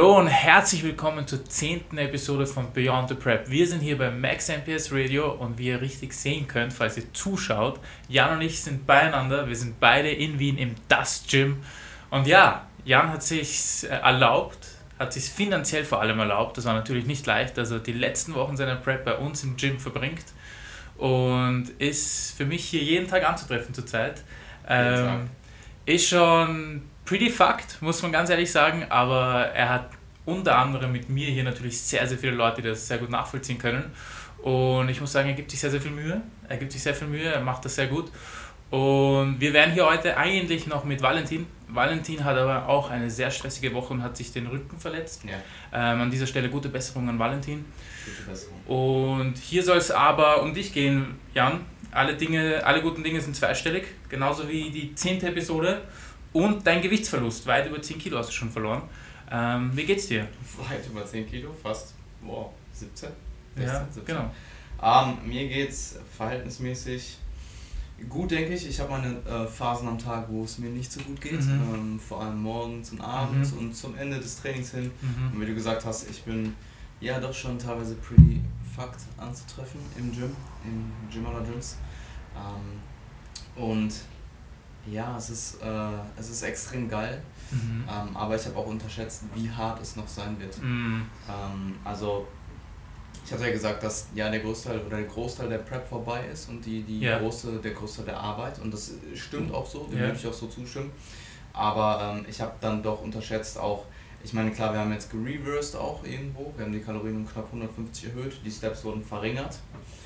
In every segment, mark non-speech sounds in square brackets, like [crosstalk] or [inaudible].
Hallo und herzlich willkommen zur zehnten Episode von Beyond the Prep. Wir sind hier bei Max MPS Radio und wie ihr richtig sehen könnt, falls ihr zuschaut, Jan und ich sind beieinander. Wir sind beide in Wien im Das Gym. Und ja, Jan hat sich erlaubt, hat sich finanziell vor allem erlaubt. Das war natürlich nicht leicht, dass er die letzten Wochen seiner Prep bei uns im Gym verbringt und ist für mich hier jeden Tag anzutreffen zurzeit. Ähm, ist schon pretty fucked, muss man ganz ehrlich sagen, aber er hat unter anderem mit mir hier natürlich sehr, sehr viele Leute, die das sehr gut nachvollziehen können. Und ich muss sagen, er gibt sich sehr, sehr viel Mühe. Er gibt sich sehr viel Mühe, er macht das sehr gut. Und wir werden hier heute eigentlich noch mit Valentin. Valentin hat aber auch eine sehr stressige Woche und hat sich den Rücken verletzt. Ja. Ähm, an dieser Stelle gute Besserung an Valentin. Gute Besserung. Und hier soll es aber um dich gehen, Jan. Alle, Dinge, alle guten Dinge sind zweistellig, genauso wie die zehnte Episode. Und dein Gewichtsverlust, weit über 10 Kilo hast du schon verloren. Ähm, wie geht's dir? Weit über 10 Kilo, fast wow, 17? 16, ja, 17. genau. Ähm, mir geht's verhältnismäßig gut, denke ich. Ich habe meine äh, Phasen am Tag, wo es mir nicht so gut geht. Mhm. Ähm, vor allem morgens und abends mhm. und zum Ende des Trainings hin. Mhm. Und wie du gesagt hast, ich bin ja doch schon teilweise pretty fucked anzutreffen im Gym, im Gym oder Gyms. Ähm, und ja, es ist, äh, es ist extrem geil, mhm. ähm, aber ich habe auch unterschätzt, wie hart es noch sein wird. Mhm. Ähm, also, ich hatte ja gesagt, dass ja der Großteil oder der Großteil der Prep vorbei ist und die, die ja. große, der Großteil der Arbeit und das stimmt auch so, dem ja. würde ich auch so zustimmen. Aber ähm, ich habe dann doch unterschätzt auch, ich meine, klar, wir haben jetzt gereversed auch irgendwo. Wir haben die Kalorien um knapp 150 erhöht. Die Steps wurden verringert.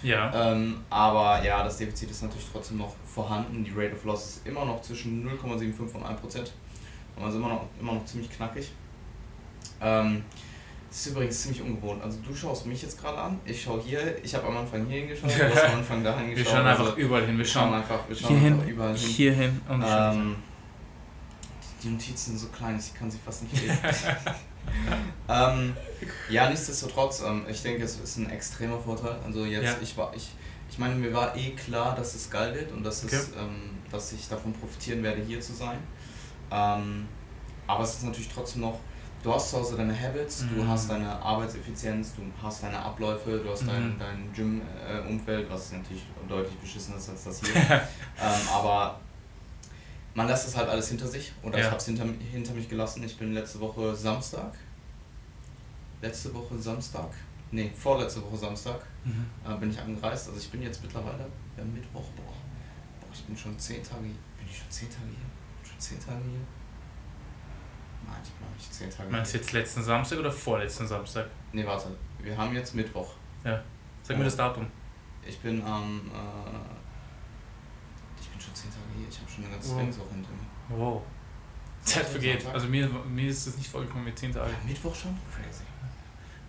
Ja. Ähm, aber ja, das Defizit ist natürlich trotzdem noch vorhanden. Die Rate of Loss ist immer noch zwischen 0,75 und 1 Prozent. Also immer noch, immer noch ziemlich knackig. Ähm, das ist übrigens ziemlich ungewohnt. Also du schaust mich jetzt gerade an, ich schaue hier, ich habe am Anfang hier hingeschaut, du hast am Anfang da hingeschaut. [laughs] Wir schauen einfach also, überall hin, wir schauen, einfach, wir schauen hier einfach hin, überall hin. Hier hin und ähm, die Notizen sind so klein, ich kann sie fast nicht lesen. [laughs] [laughs] ähm, ja, nichtsdestotrotz, ähm, ich denke, es ist ein extremer Vorteil. Also jetzt, ja. ich war, ich, ich meine, mir war eh klar, dass es geil wird und dass, okay. es, ähm, dass ich davon profitieren werde, hier zu sein. Ähm, aber es ist natürlich trotzdem noch, du hast zu Hause deine Habits, mhm. du hast deine Arbeitseffizienz, du hast deine Abläufe, du hast mhm. dein, dein Gym-Umfeld, was natürlich deutlich beschissener ist als das hier. [laughs] ähm, aber man lässt es halt alles hinter sich oder ja. ich habe es hinter, hinter mich gelassen. Ich bin letzte Woche Samstag, letzte Woche Samstag, nee, vorletzte Woche Samstag mhm. äh, bin ich angereist. Also ich bin jetzt mittlerweile ja, Mittwoch, boah, boah, ich bin schon zehn Tage, bin ich schon zehn Tage hier? Schon zehn Tage hier? Nein, ich bin noch nicht zehn Tage Meinst du jetzt letzten Samstag oder vorletzten Samstag? Nee, warte, wir haben jetzt Mittwoch. Ja, sag mir das Datum. Ich bin am, äh, hier, ich habe schon eine ganze wow. Trainingswoche hinter mir. Wow. Zeit vergeht. Also mir, mir ist das nicht vorgekommen mit 10 Tagen. Mittwoch schon? Crazy.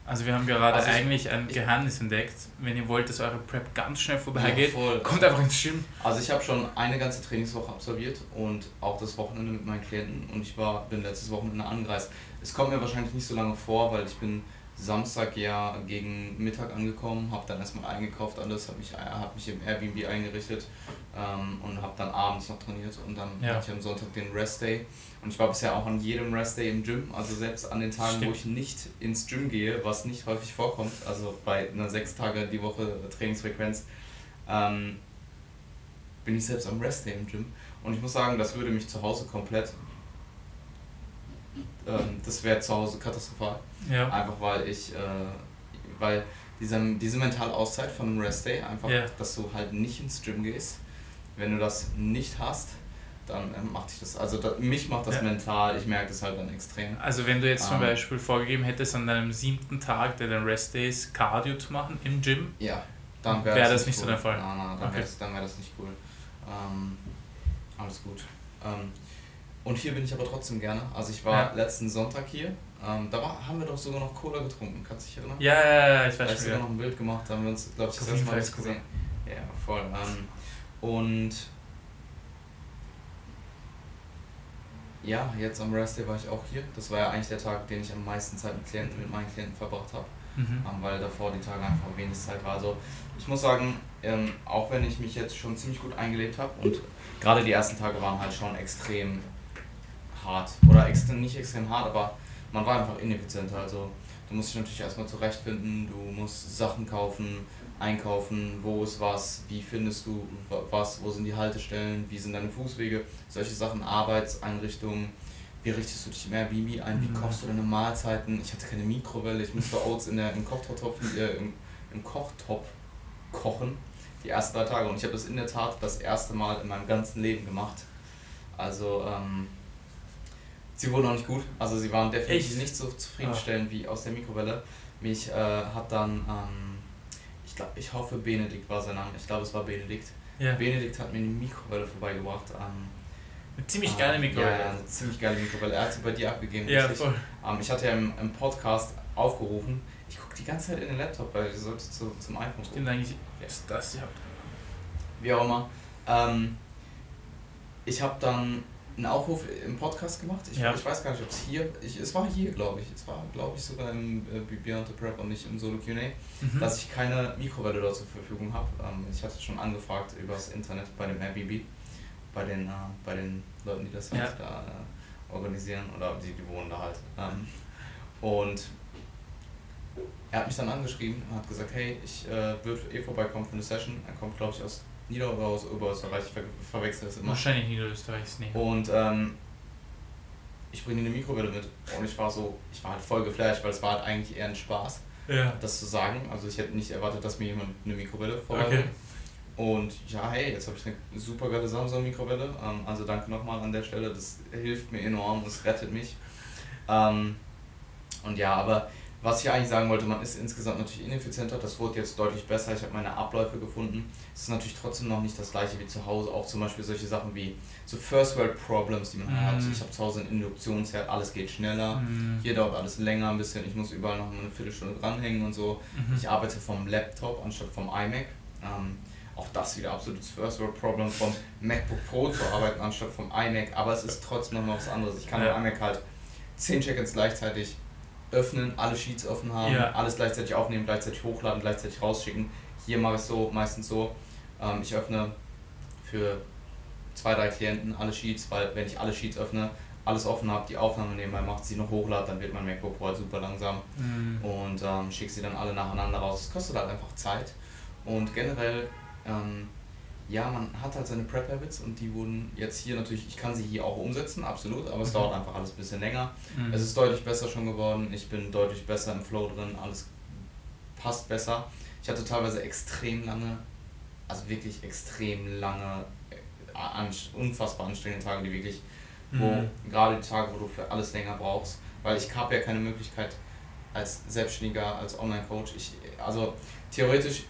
Also wir haben gerade also eigentlich ein Geheimnis entdeckt. Wenn ihr wollt, dass eure Prep ganz schnell vorbeigeht, ja, kommt einfach ins Gym. Also ich habe schon eine ganze Trainingswoche absolviert und auch das Wochenende mit meinen Klienten und ich war, bin letztes Wochenende angereist. Es kommt mir wahrscheinlich nicht so lange vor, weil ich bin Samstag ja gegen Mittag angekommen, habe dann erstmal eingekauft alles, habe mich, hab mich im Airbnb eingerichtet ähm, und habe dann abends noch trainiert und dann ja. hatte ich am Sonntag den Rest Day und ich war bisher auch an jedem Rest Day im Gym, also selbst an den Tagen, Stimmt. wo ich nicht ins Gym gehe, was nicht häufig vorkommt, also bei einer sechs Tage die Woche Trainingsfrequenz, ähm, bin ich selbst am Rest Day im Gym und ich muss sagen, das würde mich zu Hause komplett ähm, das wäre zu Hause katastrophal. Ja. Einfach weil ich, äh, weil diese, diese mentale Auszeit von einem Rest Day, einfach, ja. dass du halt nicht ins Gym gehst, wenn du das nicht hast, dann äh, macht dich das, also da, mich macht das ja. mental, ich merke das halt dann extrem. Also wenn du jetzt zum ähm, Beispiel vorgegeben hättest, an deinem siebten Tag der dein Rest Days Cardio zu machen im Gym, ja, dann wäre wär das, das, nicht cool. so der Fall. Nein, nein, dann okay. wäre das, wär das nicht cool. Ähm, alles gut. Und hier bin ich aber trotzdem gerne. Also ich war ja. letzten Sonntag hier. Ähm, da war, haben wir doch sogar noch Cola getrunken. Kannst du dich erinnern? Ja, ja, ja, ich weiß schon. sogar noch ein Bild gemacht, da haben wir uns, glaube ich, das erste Mal gesehen. Ja, voll. Ähm, und ja, jetzt am Rest Day war ich auch hier. Das war ja eigentlich der Tag, den ich am meisten Zeit mit Klienten, mit meinen Klienten verbracht habe. Mhm. Ähm, weil davor die Tage einfach wenig Zeit war. Also ich muss sagen, ähm, auch wenn ich mich jetzt schon ziemlich gut eingelebt habe und gerade die ersten Tage waren halt schon extrem hart. Oder extrem, nicht extrem hart, aber man war einfach ineffizienter. Also du musst dich natürlich erstmal zurechtfinden, du musst Sachen kaufen, einkaufen, wo ist was, wie findest du was, wo sind die Haltestellen, wie sind deine Fußwege, solche Sachen, Arbeitseinrichtungen, wie richtest du dich im Airbnb ein, wie mhm. kochst du deine Mahlzeiten, ich hatte keine Mikrowelle, ich musste Oats in der, im Kochtopf, äh, im, im Kochtopf kochen, die ersten drei Tage und ich habe das in der Tat das erste Mal in meinem ganzen Leben gemacht. Also, ähm, sie wurden auch nicht gut, also sie waren definitiv Echt? nicht so zufriedenstellend ah. wie aus der Mikrowelle. Mich äh, hat dann, ähm, ich glaube, ich hoffe Benedikt war sein Name, ich glaube es war Benedikt. Ja. Benedikt hat mir eine Mikrowelle vorbeigebracht. Ähm, eine ziemlich geile Mikrowelle. Ja, ja, eine ziemlich geile Mikrowelle. Er hat sie bei dir abgegeben. Ja, voll. Ähm, ich hatte ja im, im Podcast aufgerufen. Ich gucke die ganze Zeit in den Laptop, weil ich sollte zu, zum iPhone gucken. Stimmt eigentlich, ist das ja. Wie auch immer. Ähm, ich habe dann einen Aufruf im Podcast gemacht. Ich, ja. ich weiß gar nicht, ob es hier, ich, es war hier, glaube ich. Es war, glaube ich, sogar im äh, Beyond the Prep und nicht im Solo QA, mhm. dass ich keine Mikrowelle dort zur Verfügung habe. Ähm, ich hatte schon angefragt übers Internet bei dem Airbnb bei den, äh, bei den Leuten, die das halt ja. da äh, organisieren oder die, die wohnen da halt. Ähm, und er hat mich dann angeschrieben und hat gesagt, hey, ich äh, würde eh vorbeikommen für eine Session. Er kommt, glaube ich, aus Nieder- oder aus Oberösterreich, ich ver verwechsel das immer. Wahrscheinlich Niederösterreich, nee. Und ähm, ich bringe eine Mikrowelle mit und ich war so, ich war halt voll geflasht, weil es war halt eigentlich eher ein Spaß, ja. das zu sagen. Also ich hätte nicht erwartet, dass mir jemand eine Mikrowelle vorbeibringt. Okay. Und ja, hey, jetzt habe ich eine super geile Samsung-Mikrowelle. Ähm, also danke nochmal an der Stelle, das hilft mir enorm, das rettet mich. Ähm, und ja, aber was ich eigentlich sagen wollte, man ist insgesamt natürlich ineffizienter, das wurde jetzt deutlich besser, ich habe meine Abläufe gefunden. Es ist natürlich trotzdem noch nicht das gleiche wie zu Hause, auch zum Beispiel solche Sachen wie so First World Problems, die man mm. hat. Ich habe zu Hause einen Induktionsherd, alles geht schneller, mm. hier dauert alles länger ein bisschen, ich muss überall noch eine Viertelstunde dranhängen und so. Mm Ich arbeite vom Laptop anstatt vom iMac. Ähm, auch das wieder absolutes First World Problem vom MacBook Pro zu arbeiten anstatt vom iMac, aber es ist trotzdem noch mal was anderes. Ich kann ja. im iMac halt 10 Check-ins gleichzeitig öffnen, alle Sheets offen haben, ja. alles gleichzeitig aufnehmen, gleichzeitig hochladen, gleichzeitig rausschicken. Hier mache ich es so, meistens so, ähm, ich öffne für zwei, drei Klienten alle Sheets, weil wenn ich alle Sheets öffne, alles offen habe, die Aufnahme nebenbei macht, sie noch hochladen, dann wird mein MacBook Pro halt super langsam mhm. und ähm, schicke sie dann alle nacheinander raus. Das kostet halt einfach Zeit und generell ähm, ja, man hat halt seine Prep-Habits und die wurden jetzt hier natürlich, ich kann sie hier auch umsetzen, absolut, aber es mhm. dauert einfach alles ein bisschen länger. Mhm. Es ist deutlich besser schon geworden, ich bin deutlich besser im Flow drin, alles passt besser. Ich hatte teilweise extrem lange, also wirklich extrem lange, äh, unfassbar anstrengende Tage, die wirklich, wo mhm. gerade die Tage, wo du für alles länger brauchst, weil ich habe ja keine Möglichkeit als Selbstständiger, als Online-Coach, ich, also theoretisch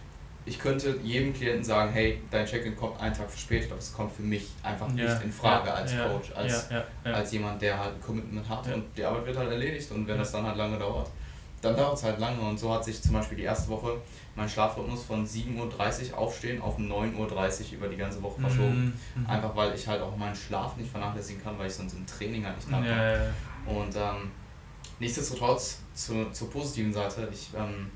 ich könnte jedem Klienten sagen, hey, dein Check-in kommt einen Tag verspätet, aber es kommt für mich einfach ja, nicht in Frage ja, als ja, Coach, als, als jemand, der halt ein Commitment hat und die Arbeit wird halt erledigt und wenn das dann halt lange dauert, dann dauert es halt lange. Und so hat sich zum Beispiel die erste Woche mein Schlafrhythmus von 7.30 Uhr aufstehen auf 9.30 Uhr über die ganze Woche verschoben. Mhm. Einfach weil ich halt auch meinen Schlaf nicht vernachlässigen kann, weil ich sonst im Training halt nicht bin. Und ähm, nichtsdestotrotz zu, zur positiven Seite, ich ähm,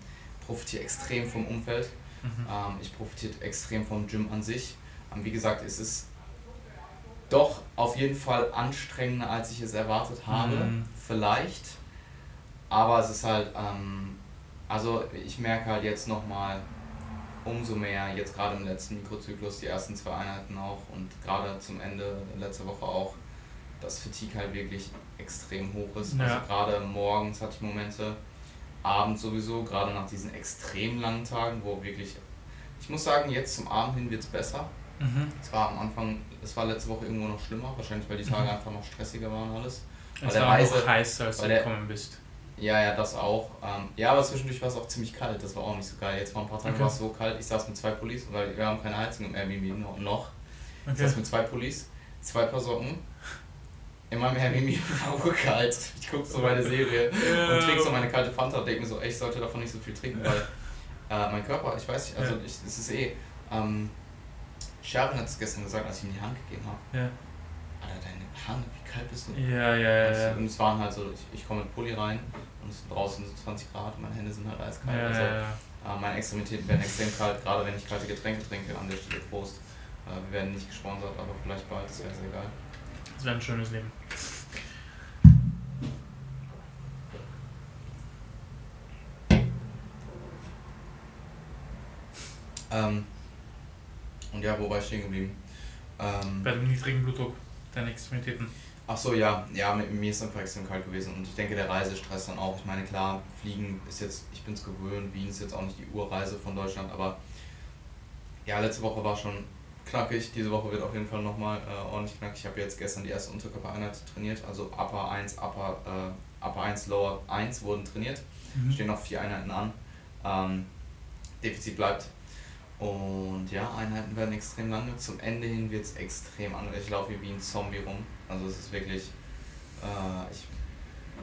profitiere extrem vom Umfeld Mhm. Ähm, ich profitiere extrem vom Gym an sich. Ähm, wie gesagt, es ist doch auf jeden Fall anstrengender, als ich es erwartet habe. Mhm. Vielleicht. Aber es ist halt, ähm, also ich merke halt jetzt nochmal umso mehr, jetzt gerade im letzten Mikrozyklus, die ersten zwei Einheiten auch und gerade zum Ende letzter Woche auch, dass Fatigue halt wirklich extrem hoch ist. Ja. Also gerade morgens hatte ich Momente, Abend sowieso, gerade nach diesen extrem langen Tagen, wo wirklich, ich muss sagen, jetzt zum Abend hin wird es besser. Mhm. Es war am Anfang, es war letzte Woche irgendwo noch schlimmer, wahrscheinlich weil die Tage mhm. einfach noch stressiger waren alles. Es war Reise, auch heiß, als du gekommen bist. Ja, ja, das auch. Ähm, ja, aber zwischendurch war es auch ziemlich kalt, das war auch nicht so geil. Jetzt vor ein paar Tagen okay. war es so kalt, ich saß mit zwei Pullis, weil wir haben keine Heizung im Airbnb noch. Okay. Ich saß mit zwei Pullis, zwei Paar Socken in meinem Airbnb war kalt. Ich gucke so meine Serie ja. und trinke so meine kalte Fanta und denke mir so, ey, ich sollte davon nicht so viel trinken, weil äh, mein Körper, ich weiß nicht, also ich, es ist eh. Ähm, Sharon hat es gestern gesagt, als ich ihm die Hand gegeben habe. Ja. Alter, deine Hand, wie kalt bist du? Ja, ja, ja. Und es waren halt so, ich, ich komme mit Pulli rein und es sind draußen so 20 Grad und meine Hände sind halt eiskalt. Ja, also, ja, ja. Äh, meine Extremitäten werden extrem kalt, gerade wenn ich kalte Getränke trinke. An der Stelle Prost. Äh, wir werden nicht gesponsert, aber vielleicht bald, das wäre sehr geil. Das wäre ein schönes Leben. Ähm, und ja, wo war ich stehen geblieben? Ähm, Bei dem niedrigen Blutdruck deine Extremitäten. Ach so, ja, ja, mit mir ist einfach extrem kalt gewesen und ich denke der Reisestress dann auch. Ich meine, klar, Fliegen ist jetzt, ich bin es gewöhnt, Wien ist jetzt auch nicht die Urreise von Deutschland, aber ja, letzte Woche war schon knackig, diese Woche wird auf jeden Fall nochmal äh, ordentlich knackig. Ich habe jetzt gestern die erste Unterkörpereinheit trainiert, also Upper 1, Upper, äh, Upper 1, Lower 1 wurden trainiert, mhm. stehen noch vier Einheiten an. Ähm, Defizit bleibt, und ja, Einheiten werden extrem lange. Zum Ende hin wird es extrem an. Ich laufe wie ein Zombie rum. Also es ist wirklich. Äh, ich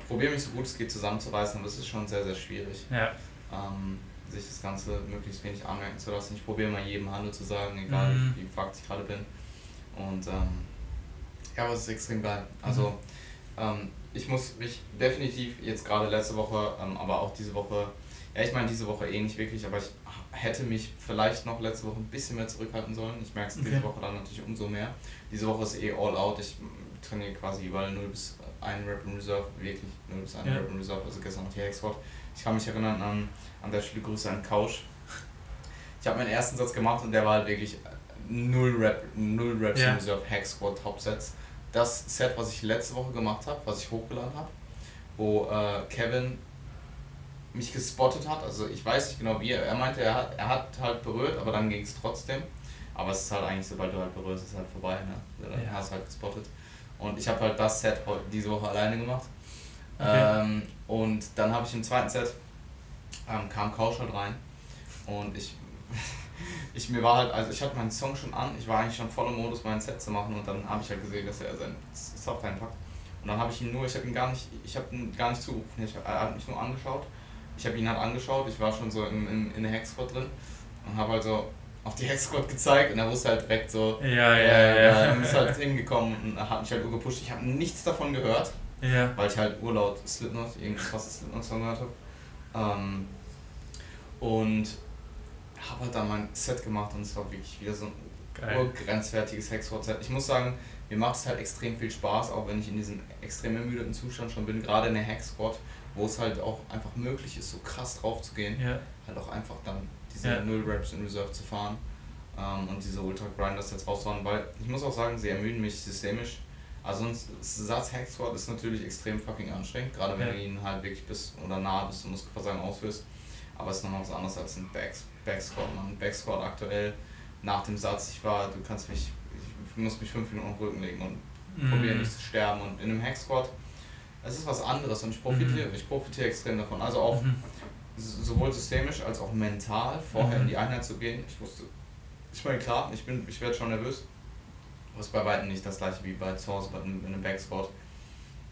probiere mich so gut es geht zusammenzureißen, aber es ist schon sehr, sehr schwierig. Ja. Ähm, sich das Ganze möglichst wenig anmerken zu lassen. Ich probiere mal jedem Hallo zu sagen, egal mhm. wie fucked ich gerade bin. Und ähm, ja, aber es ist extrem geil. Also mhm. ähm, ich muss mich definitiv jetzt gerade letzte Woche, ähm, aber auch diese Woche, ja ich meine diese Woche eh nicht wirklich, aber ich hätte mich vielleicht noch letzte Woche ein bisschen mehr zurückhalten sollen. Ich merke es okay. diese Woche dann natürlich umso mehr. Diese Woche ist eh all out. Ich trainiere quasi überall 0 bis 1 Rep in Reserve, wirklich 0 bis 1 ja. Rep in Reserve, also gestern noch die Hexquad. Ich kann mich erinnern an, an der Stelle Grüße an Couch. Ich habe meinen ersten Satz gemacht und der war halt wirklich 0 Rep, 0 Reps ja. Reserve Hack Squat Top Sets. Das Set, was ich letzte Woche gemacht habe, was ich hochgeladen habe, wo äh, Kevin mich gespottet hat. Also ich weiß nicht genau wie. Er meinte, er hat, er hat halt berührt, aber dann ging es trotzdem. Aber es ist halt eigentlich, sobald du halt berührst, ist es halt vorbei. Ne? Dann ja. hast du halt gespottet. Und ich habe halt das Set diese Woche alleine gemacht. Okay. Ähm, und dann habe ich im zweiten Set ähm, kam Couch halt rein. Und ich, [laughs] ich mir war halt, also ich hatte meinen Song schon an, ich war eigentlich schon voll im Modus, mein Set zu machen und dann habe ich halt gesehen, dass er seinen Soft einpackt. Und dann habe ich ihn nur, ich habe ihn gar nicht, ich habe ihn gar nicht zugerufen, ich, er hat mich nur angeschaut ich habe ihn halt angeschaut, ich war schon so in, in, in der Hexquad drin und habe also auf die Hexquad gezeigt und er wusste halt direkt so, ja, ja, äh, ja, ja. ist halt hingekommen und hat mich halt gepusht. Ich habe nichts davon gehört, ja. weil ich halt urlaut Slipknot, irgendwas fast Slipknot-Song gehört habe. Ähm, und habe halt dann mein Set gemacht und es war wirklich wieder so ein grenzwertiges Hexquad-Set. Ich muss sagen, mir macht es halt extrem viel Spaß, auch wenn ich in diesem extrem ermüdeten Zustand schon bin, gerade in der Hexquad wo es halt auch einfach möglich ist, so krass drauf zu gehen, ja. halt auch einfach dann diese ja. Null Raps in Reserve zu fahren ähm, und diese Ultra Grinders jetzt rauszuhauen, weil ich muss auch sagen, sie ermüden mich systemisch. Also ein Satz Squat ist natürlich extrem fucking anstrengend, gerade wenn ja. du ihn halt wirklich bis oder nah bis zum Muskelversagen ausführst. Aber es ist nochmal was anderes als ein Back, Back Squat. Man Back Squat aktuell nach dem Satz, ich war, du kannst mich, ich muss mich fünf Minuten auf den Rücken legen und mhm. probieren nicht zu sterben. Und in einem Hack Squat es ist was anderes und ich profitiere, mhm. ich profitiere extrem davon. Also auch mhm. sowohl systemisch als auch mental vorher mhm. in die Einheit zu gehen. Ich wusste, ich meine klar, ich bin, ich werde schon nervös. Aber es ist bei weitem nicht das gleiche wie bei zu Hause in einem Backspot.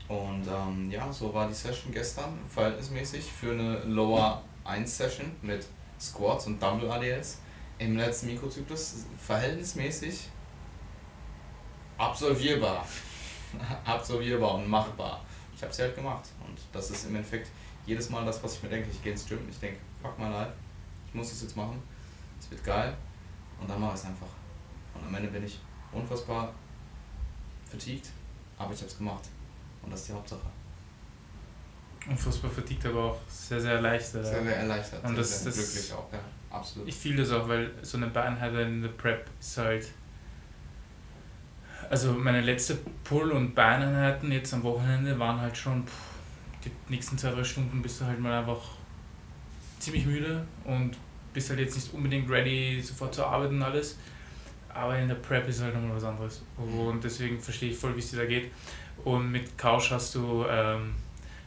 Und ähm, ja, so war die Session gestern verhältnismäßig für eine Lower 1 Session mit Squats und Dumble ADLs im letzten Mikrozyklus verhältnismäßig absolvierbar. [laughs] absolvierbar und machbar ich habe es halt gemacht. Und das ist im Endeffekt jedes Mal das, was ich mir denke. Ich gehe ins Gym, ich denke, fuck mal live, ich muss das jetzt machen, es wird geil und dann mache ich es einfach. Und am Ende bin ich unfassbar fatigued, aber ich habe es gemacht. Und das ist die Hauptsache. Unfassbar fatigued, aber auch sehr, sehr erleichtert. Sehr, sehr erleichtert. Und das, sehr, sehr glücklich auch, ja, absolut. Ich fühle das auch, weil so eine Beinheit in der Prep ist halt also meine letzte Pull- und Beineinheiten jetzt am Wochenende waren halt schon pff, die nächsten zwei, drei Stunden bist du halt mal einfach ziemlich müde und bist halt jetzt nicht unbedingt ready, sofort zu arbeiten und alles. Aber in der Prep ist halt nochmal was anderes. Und deswegen verstehe ich voll, wie es dir da geht. Und mit Couch hast du ähm,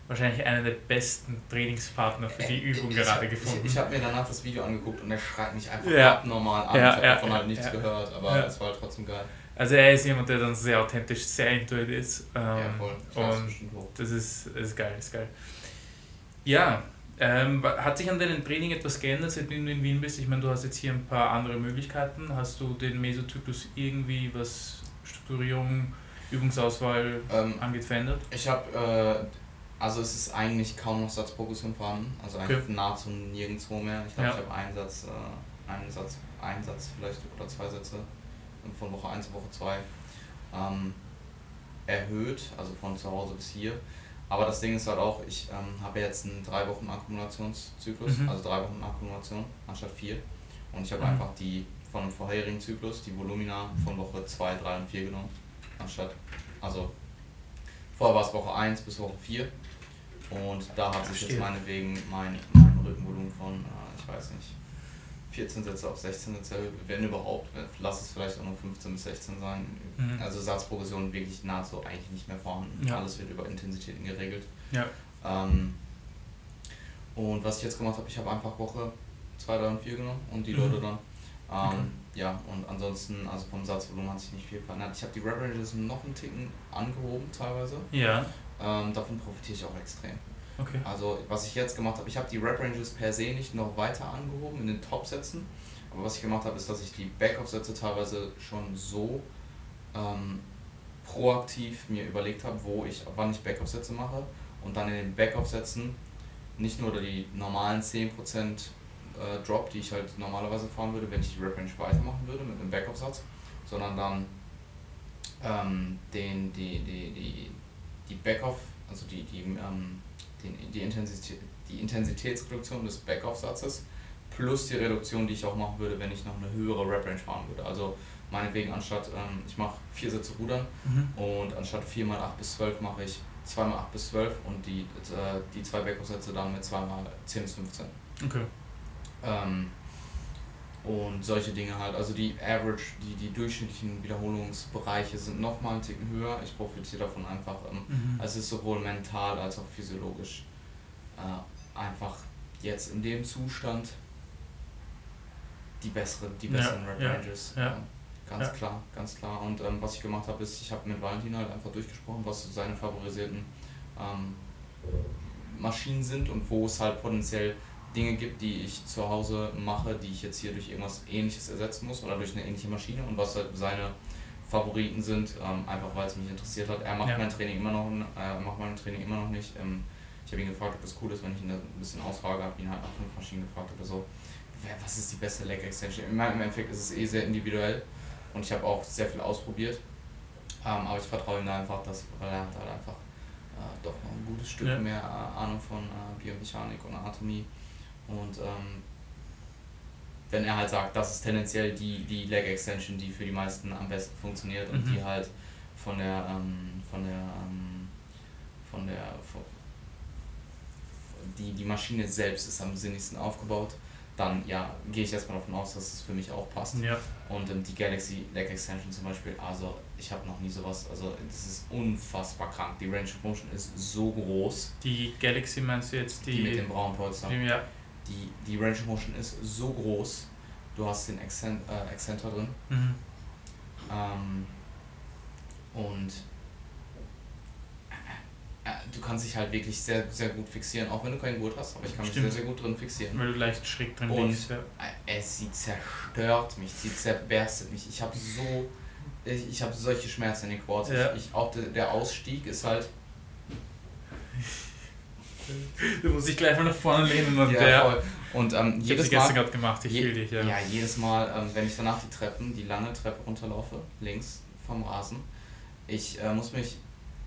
wahrscheinlich einen der besten Trainingspartner für die Übung ich, gerade gefunden. Ich, ich habe mir danach das Video angeguckt und er schreit mich einfach ja. abnormal an. Ja, ich habe ja, davon halt nichts gehört, aber es war halt trotzdem geil. Also er ist jemand, der dann sehr authentisch, sehr intuit ist. Ähm, ja, voll. und das ist, ist geil, ist geil. Ja, ähm, hat sich an deinem Training etwas geändert, seitdem du in Wien bist? Ich meine, du hast jetzt hier ein paar andere Möglichkeiten. Hast du den Mesozyklus irgendwie, was Strukturierung, Übungsauswahl ähm, angeht, verändert? Ich habe, äh, also es ist eigentlich kaum noch Satzprogression vorhanden. Also eigentlich okay. nahezu nirgendwo mehr. Ich glaube, ja. ich habe einen Satz, äh, einen Satz, einen Satz vielleicht oder zwei Sätze von Woche 1 zu Woche 2 ähm, erhöht, also von zu Hause bis hier. Aber das Ding ist halt auch, ich ähm, habe jetzt einen 3 Wochen Akkumulationszyklus, mhm. also 3 Wochen Akkumulation anstatt 4. Und ich habe mhm. einfach die von vorherigen Zyklus, die Volumina von Woche 2, 3 und 4 genommen. Anstatt, also vorher war es Woche 1 bis Woche 4. Und da hat sich jetzt meinetwegen mein, mein Rückenvolumen von, äh, ich weiß nicht, 14 Sätze auf 16 Sätze erhöht, wenn überhaupt, lass es vielleicht auch nur 15 bis 16 sein. Mhm. Also Satzprogression wirklich nahezu eigentlich nicht mehr vorhanden. Ja. Alles wird über Intensitäten geregelt. Ja. Ähm, und was ich jetzt gemacht habe, ich habe einfach Woche 2, 3 und 4 genommen und die mhm. Leute dann. Ähm, okay. Ja, und ansonsten, also vom Satzvolumen hat sich nicht viel verändert. Ich habe die Rep Ranges noch einen Ticken angehoben teilweise. Ja. Ähm, davon profitiere ich auch extrem. Okay. Also was ich jetzt gemacht habe, ich habe die Rep Ranges per se nicht noch weiter angehoben in den Top-Sätzen. Aber was ich gemacht habe, ist, dass ich die Backoff-Sätze teilweise schon so ähm, proaktiv mir überlegt habe, wo ich, wann ich Backoff-Sätze mache und dann in den Backoff-Sätzen nicht nur die normalen 10% äh, Drop, die ich halt normalerweise fahren würde, wenn ich die Rep Range weitermachen würde mit einem Backoff-Satz, sondern dann ähm, den, die, die, die, die Backoff, also die, die ähm, die, die, Intensität, die Intensitätsreduktion des Backoff-Satzes plus die Reduktion, die ich auch machen würde, wenn ich noch eine höhere Rep-Range fahren würde. Also meinetwegen anstatt, ähm, ich mache vier Sätze Rudern mhm. und anstatt 4 mal 8 bis 12 mache ich 2 mal 8 bis 12 und die, äh, die zwei Backoff-Sätze dann mit 2 mal 10 bis 15. Okay. Ähm, und solche Dinge halt. Also die Average, die, die durchschnittlichen Wiederholungsbereiche sind nochmal ein Ticken höher. Ich profitiere davon einfach. Ähm, mhm. Es ist sowohl mental als auch physiologisch äh, einfach jetzt in dem Zustand die besseren, die besseren ja, Rap Ranges. Ja, ja. Ganz ja. klar, ganz klar. Und ähm, was ich gemacht habe, ist, ich habe mit Valentin halt einfach durchgesprochen, was seine favorisierten ähm, Maschinen sind und wo es halt potenziell Dinge gibt, die ich zu Hause mache, die ich jetzt hier durch irgendwas ähnliches ersetzen muss oder durch eine ähnliche Maschine und was halt seine Favoriten sind, ähm, einfach weil es mich interessiert hat. Er macht ja. mein Training immer noch, äh, macht mein Training immer noch nicht. Ähm, ich habe ihn gefragt, ob das cool ist, wenn ich ihn ein bisschen ausfrage, habe ihn halt nach fünf Maschinen gefragt oder so. Was ist die beste Leg Extension? Im Endeffekt ist es eh sehr individuell und ich habe auch sehr viel ausprobiert. Ähm, aber ich vertraue ihm da einfach, dass, weil er hat halt einfach äh, doch noch ein gutes Stück ja. mehr äh, Ahnung von äh, Biomechanik und Anatomie und ähm, wenn er halt sagt, das ist tendenziell die, die Leg Extension, die für die meisten am besten funktioniert und mhm. die halt von der ähm, von der ähm, von der von, die, die Maschine selbst ist am sinnigsten aufgebaut, dann ja, gehe ich erstmal davon aus, dass es für mich auch passt. Ja. Und ähm, die Galaxy Leg Extension zum Beispiel, also ich habe noch nie sowas, also das ist unfassbar krank. Die Range of Motion ist so groß. Die Galaxy meinst du jetzt die? Die mit dem braunen Polster. Ja die, die Range of Motion ist so groß. Du hast den Accent, äh, Accentor drin. Mhm. Ähm, und äh, du kannst dich halt wirklich sehr, sehr gut fixieren, auch wenn du keinen Gurt hast, aber ich kann Stimmt. mich sehr, sehr gut drin fixieren. Weil du leicht schräg drin und liegst, ja. Äh, es sie zerstört mich, sie zerberstet mich. Ich habe so, ich, ich habe solche Schmerzen in den Quads. Ja. Ich, ich, auch der, der Ausstieg ist halt [laughs] [laughs] Du musst dich gleich mal nach vorne lehnen und ja, der. Voll. Und ähm, ich jedes Mal. gerade gemacht, ich je, dich, ja. Ja, jedes Mal, ähm, wenn ich danach die Treppen, die lange Treppe runterlaufe, links vom Rasen, ich äh, muss mich.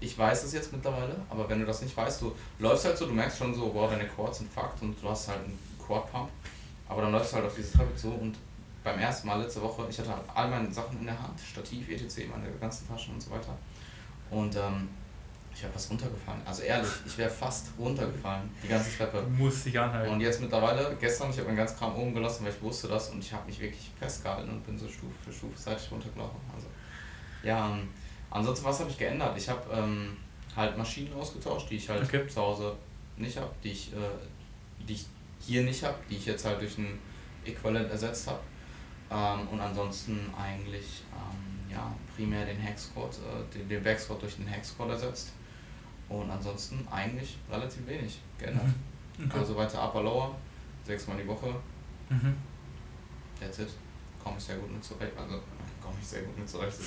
Ich weiß es jetzt mittlerweile, aber wenn du das nicht weißt, du läufst halt so, du merkst schon so, wow, deine Quads sind fucked und du hast halt einen Quad Pump, aber dann läufst du halt auf diese Treppe zu und beim ersten Mal letzte Woche, ich hatte halt all meine Sachen in der Hand, Stativ, etc., meine ganzen Taschen und so weiter. Und ähm, ich wäre fast runtergefallen. Also ehrlich, ich wäre fast runtergefallen, die ganze Treppe. Muss dich anhalten. Und jetzt mittlerweile, gestern, ich habe meinen ganzen Kram oben gelassen, weil ich wusste das und ich habe mich wirklich festgehalten und bin so Stufe für Stufe seitlich runtergelaufen. Also, ja, ähm, ansonsten, was habe ich geändert? Ich habe ähm, halt Maschinen ausgetauscht, die ich halt okay. zu Hause nicht habe, die ich, äh, die ich hier nicht habe, die ich jetzt halt durch ein Äquivalent ersetzt habe. Ähm, und ansonsten eigentlich ähm, ja, primär den Squad, äh, den, den Back Squad durch den Squad ersetzt und ansonsten eigentlich relativ wenig geändert. Mhm. Okay. Also weiter Upper Lower, sechsmal die Woche. Mhm. That's it. Komme ich sehr gut mit zurecht. Also komme ich sehr gut mit zurecht.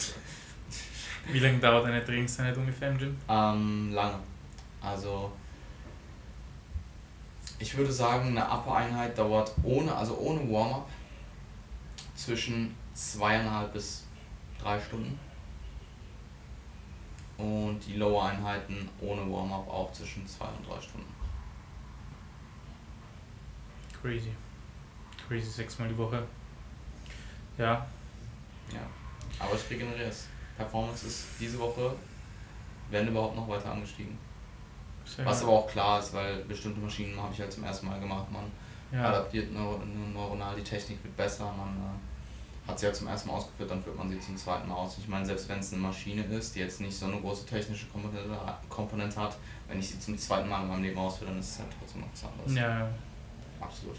Wie lange dauert eine Trainingseinheit ungefähr im Gym? Ähm, lange. Also ich würde sagen, eine Upper-Einheit dauert ohne, also ohne Warm-up zwischen zweieinhalb bis drei Stunden und die Lower-Einheiten ohne Warm-up auch zwischen 2 und 3 Stunden. Crazy. Crazy, sechsmal die Woche. Ja. Ja. Aber ich regeneriere es. Performance ist diese Woche, wenn überhaupt, noch weiter angestiegen. Sehr Was aber auch klar ist, weil bestimmte Maschinen habe ich halt zum ersten Mal gemacht. Man ja. adaptiert neur neuronal, die Technik wird besser, man äh, hat sie halt zum ersten Mal ausgeführt, dann führt man sie zum zweiten Mal aus. Ich meine, selbst wenn es eine Maschine ist, die jetzt nicht so eine große technische Komponente, Komponente hat, wenn ich sie zum zweiten Mal in meinem Leben ausführe, dann ist es halt trotzdem noch was anderes. Ja. Absolut.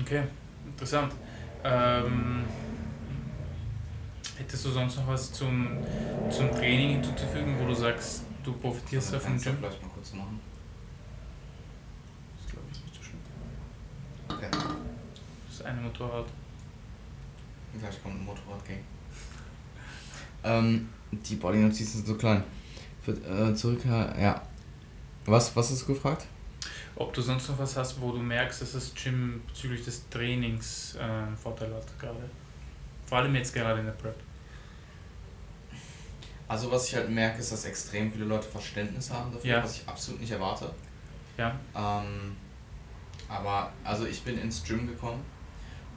Okay, interessant. Ähm, hättest du sonst noch was zum, zum Training hinzuzufügen, wo du sagst, du profitierst davon? Kannst du vielleicht mal kurz machen. Das ist glaube ich nicht so schlimm. Okay. Das ist eine Motorrad. Gleich kommt ein Motorrad-Gang. ähm, die Body-Notizen sind so klein. Für, äh, zurück, ja. Was, was hast du gefragt? Ob du sonst noch was hast, wo du merkst, dass das Gym bezüglich des Trainings äh, Vorteil hat gerade. Vor allem jetzt gerade in der Prep. Also was ich halt merke, ist, dass extrem viele Leute Verständnis haben dafür, ja. was ich absolut nicht erwarte. Ja. Ähm, aber also ich bin ins Gym gekommen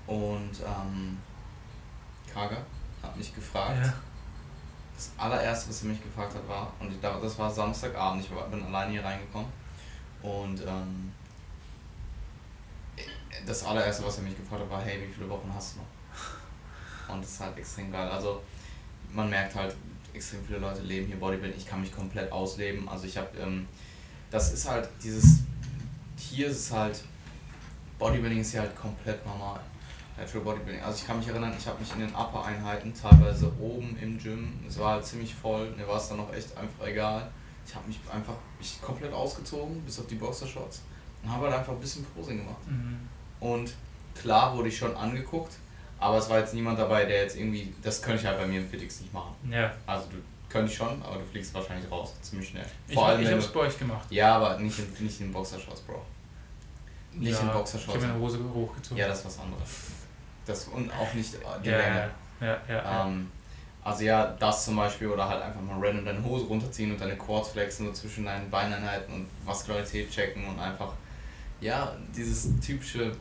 und ähm, Kaga hat mich gefragt. Ja. Das allererste, was er mich gefragt hat, war, und ich, das war Samstagabend, ich bin alleine hier reingekommen und ähm, das allererste, was er mich gefragt hat, war, hey, wie viele Wochen hast du noch? Und das ist halt extrem geil. Also man merkt halt, extrem viele Leute leben hier Bodybuilding. Ich kann mich komplett ausleben. Also ich habe, ähm, das ist halt dieses, hier ist es halt, Bodybuilding ist ja halt komplett normal. Natural Bodybuilding. Also ich kann mich erinnern, ich habe mich in den Upper-Einheiten teilweise oben im Gym, es war halt ziemlich voll, mir war es dann auch echt einfach egal ich habe mich einfach mich komplett ausgezogen, bis auf die Boxershorts und habe halt einfach ein bisschen Posing gemacht. Mhm. Und klar wurde ich schon angeguckt, aber es war jetzt niemand dabei, der jetzt irgendwie, das könnte ich halt bei mir im Fitix nicht machen. Ja. Also du könnte ich schon, aber du fliegst wahrscheinlich raus, ziemlich schnell. Vor ich, allem, ich hab's bei euch gemacht. Ja, aber nicht in, nicht in Boxershorts, Bro. Nicht ja, in Boxershorts. Ich habe meine Hose hochgezogen. Ja, das ist was anderes. Das, und auch nicht die ja, Länge. Ja, ja. Ähm, also ja, das zum Beispiel oder halt einfach mal random deine Hose runterziehen und deine Quads flexen so zwischen deinen Beineinheiten und Vaskularität checken und einfach, ja, dieses typische.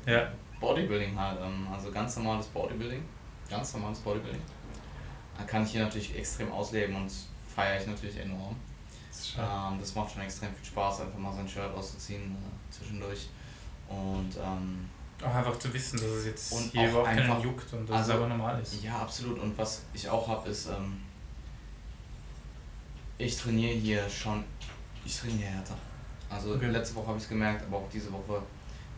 Bodybuilding halt, ähm, also ganz normales Bodybuilding, ganz normales Bodybuilding. Da kann ich hier natürlich extrem ausleben und feiere ich natürlich enorm. Das, ähm, das macht schon extrem viel Spaß, einfach mal sein Shirt auszuziehen äh, zwischendurch und ähm, auch einfach zu wissen, dass es jetzt und hier überhaupt keinen juckt und dass also, es aber normal ist. Ja, absolut. Und was ich auch habe, ist, ähm, ich trainiere hier schon, ich trainiere härter. Also okay. letzte Woche habe ich es gemerkt, aber auch diese Woche,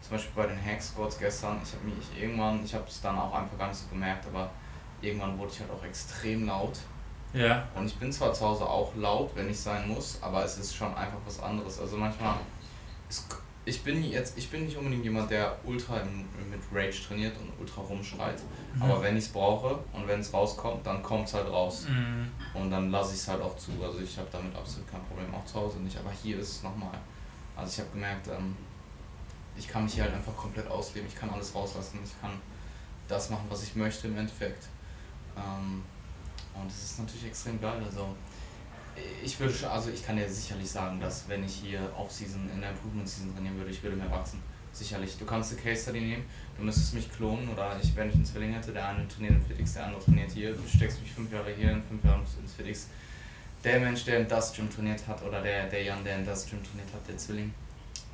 zum Beispiel bei den Hack Squats gestern, ich habe mich irgendwann, ich habe es dann auch einfach gar nicht so gemerkt, aber irgendwann wurde ich halt auch extrem laut. Ja. Und ich bin zwar zu Hause auch laut, wenn ich sein muss, aber es ist schon einfach was anderes. Also manchmal, es ich bin jetzt, ich bin nicht unbedingt jemand, der ultra im, mit Rage trainiert und ultra rumschreit. Mhm. Aber wenn ich es brauche und wenn es rauskommt, dann kommt es halt raus. Mhm. Und dann lasse ich es halt auch zu. Also ich habe damit absolut kein Problem, auch zu Hause nicht. Aber hier ist es nochmal. Also ich habe gemerkt, ähm, ich kann mich hier halt einfach komplett ausleben. Ich kann alles rauslassen. Ich kann das machen, was ich möchte im Endeffekt. Ähm, und es ist natürlich extrem geil. Also ich würde also ich kann dir sicherlich sagen, dass wenn ich hier auf Season, in der Improvement Season trainieren würde, ich würde mehr wachsen. Sicherlich. Du kannst eine Case Study nehmen, du müsstest mich klonen oder ich, wenn ich einen Zwilling hätte, der eine trainiert in Fitix, der andere trainiert hier, du steckst mich fünf Jahre hier, in fünf Jahren ins Fitix. Der Mensch, der in das Gym trainiert hat oder der, der Jan, der in das Gym trainiert hat, der Zwilling,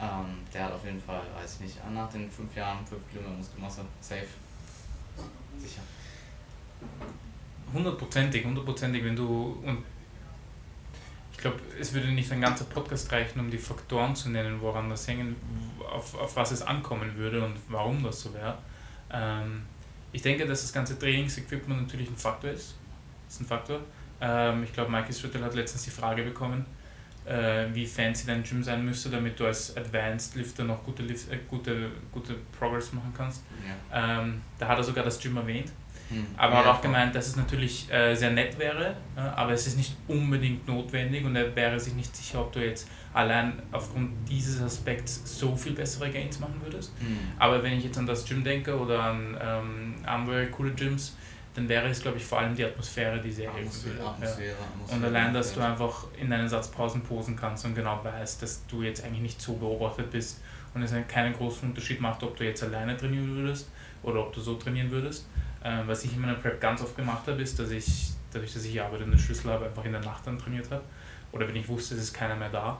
ähm, der hat auf jeden Fall, weiß ich nicht, nach den fünf Jahren fünf Kilo mehr Muskelmasse. Safe. Sicher. Hundertprozentig, hundertprozentig, wenn du und glaube, es würde nicht ein ganzer Podcast reichen, um die Faktoren zu nennen, woran das hängen, auf, auf was es ankommen würde und warum das so wäre. Ähm, ich denke, dass das ganze Trainingsequipment natürlich ein Faktor ist. Das ist ein Faktor. Ähm, ich glaube, Mikey Schüttel hat letztens die Frage bekommen, äh, wie fancy dein Gym sein müsste, damit du als Advanced Lifter noch gute, Lift, äh, gute, gute Progress machen kannst. Ja. Ähm, da hat er sogar das Gym erwähnt. Mhm. Aber er hat auch gemeint, dass es natürlich äh, sehr nett wäre, äh, aber es ist nicht unbedingt notwendig und er wäre sich nicht sicher, ob du jetzt allein aufgrund dieses Aspekts so viel bessere Gains machen würdest. Mhm. Aber wenn ich jetzt an das Gym denke oder an ähm, andere coole Gyms, dann wäre es, glaube ich, vor allem die Atmosphäre, die sehr helfen würde. Atmosphäre, ja. Atmosphäre, und allein, dass du einfach in deinen Satzpausen posen kannst und genau weißt, dass du jetzt eigentlich nicht so beobachtet bist und es keinen großen Unterschied macht, ob du jetzt alleine trainieren würdest oder ob du so trainieren würdest Ähm, was ich in meiner Prep ganz oft gemacht habe, ist, dass ich, dadurch, dass ich Arbeit in der Schlüssel habe, einfach in der Nacht dann trainiert habe. Oder wenn ich wusste, es ist keiner mehr da.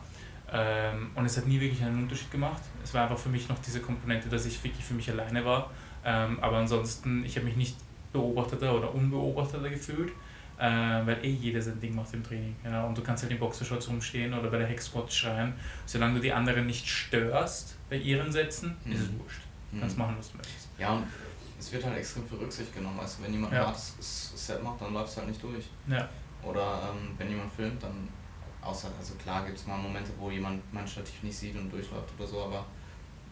Ähm, und es hat nie wirklich einen Unterschied gemacht. Es war einfach für mich noch diese Komponente, dass ich wirklich für mich alleine war. Ähm, aber ansonsten, ich habe mich nicht beobachteter oder unbeobachteter gefühlt, äh, weil eh jeder sein Ding macht im Training. Ja? Und du kannst halt in Boxershorts rumstehen oder bei der Hexquad schreien. Solange du die anderen nicht störst bei ihren Sätzen, mhm. ist es wurscht. Du kannst mhm. machen, was du möchtest. Ja, und es wird halt extrem für Rücksicht genommen. Also wenn jemand ja. ein hartes Set macht, dann läuft es halt nicht durch. Ja. Oder ähm, wenn jemand filmt, dann außer, also klar gibt es mal Momente, wo jemand mein Stativ nicht sieht und durchläuft oder so, aber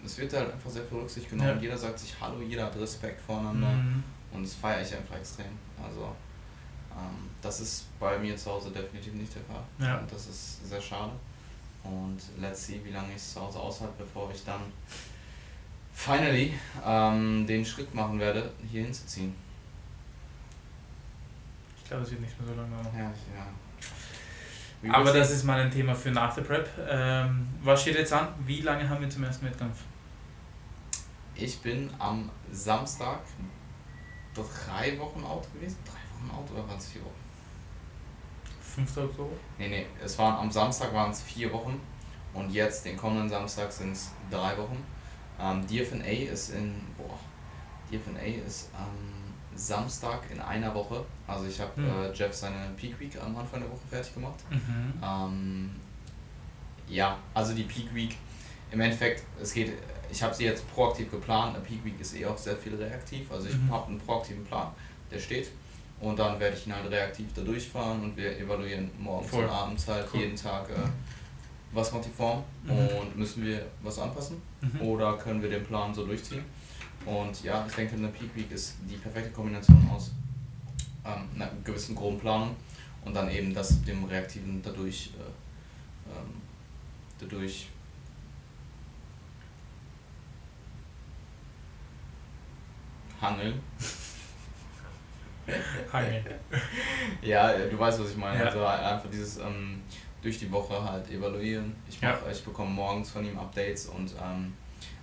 es wird halt einfach sehr für Rücksicht genommen. Ja. Jeder sagt sich Hallo, jeder hat Respekt voreinander mhm. und das feiere ich einfach extrem. Also ähm, das ist bei mir zu Hause definitiv nicht der Fall. Ja. Und das ist sehr schade. Und let's see, wie lange ich es zu Hause aushalte, bevor ich dann finally ähm, den Schritt machen werde, hier hinzuziehen. Ich glaube, es wird nicht mehr so lange dauern. Ja, ja. Aber das ist mal ein Thema für nach der Prep. Ähm, was steht jetzt an? Wie lange haben wir zum ersten Wettkampf? Ich bin am Samstag drei Wochen out gewesen. Drei Wochen out oder waren es vier Wochen? 5. Oktober? Nee, nee, es waren, am Samstag waren es vier Wochen und jetzt, den kommenden Samstag, sind es drei Wochen. Ähm, DFNA ist in, boah, DFNA ist am Samstag in einer Woche. Also ich habe mhm. äh, Jeff seine Peak Week am Anfang der Woche fertig gemacht. Mhm. Ähm, ja, also die Peak Week, im Endeffekt, es geht, ich habe sie jetzt proaktiv geplant. Eine Peak Week ist eh auch sehr viel reaktiv. Also ich mhm. habe einen proaktiven Plan, der steht. Und dann werde ich ihn halt reaktiv da durchfahren und wir evaluieren morgens Voll. und abends halt cool. jeden Tag. Äh, was macht die Form mhm. und müssen wir was anpassen mhm. oder können wir den Plan so durchziehen. Und ja, ich denke, eine Peak Week ist die perfekte Kombination aus ähm, einer gewissen groben Planung und dann eben das dem Reaktiven dadurch, äh, ähm, dadurch hangeln. [laughs] Hangeln. ja, du weißt, was ich meine. Ja. Also einfach dieses ähm, durch die Woche halt evaluieren. Ich, mach, ja. ich bekomme morgens von ihm Updates und ähm,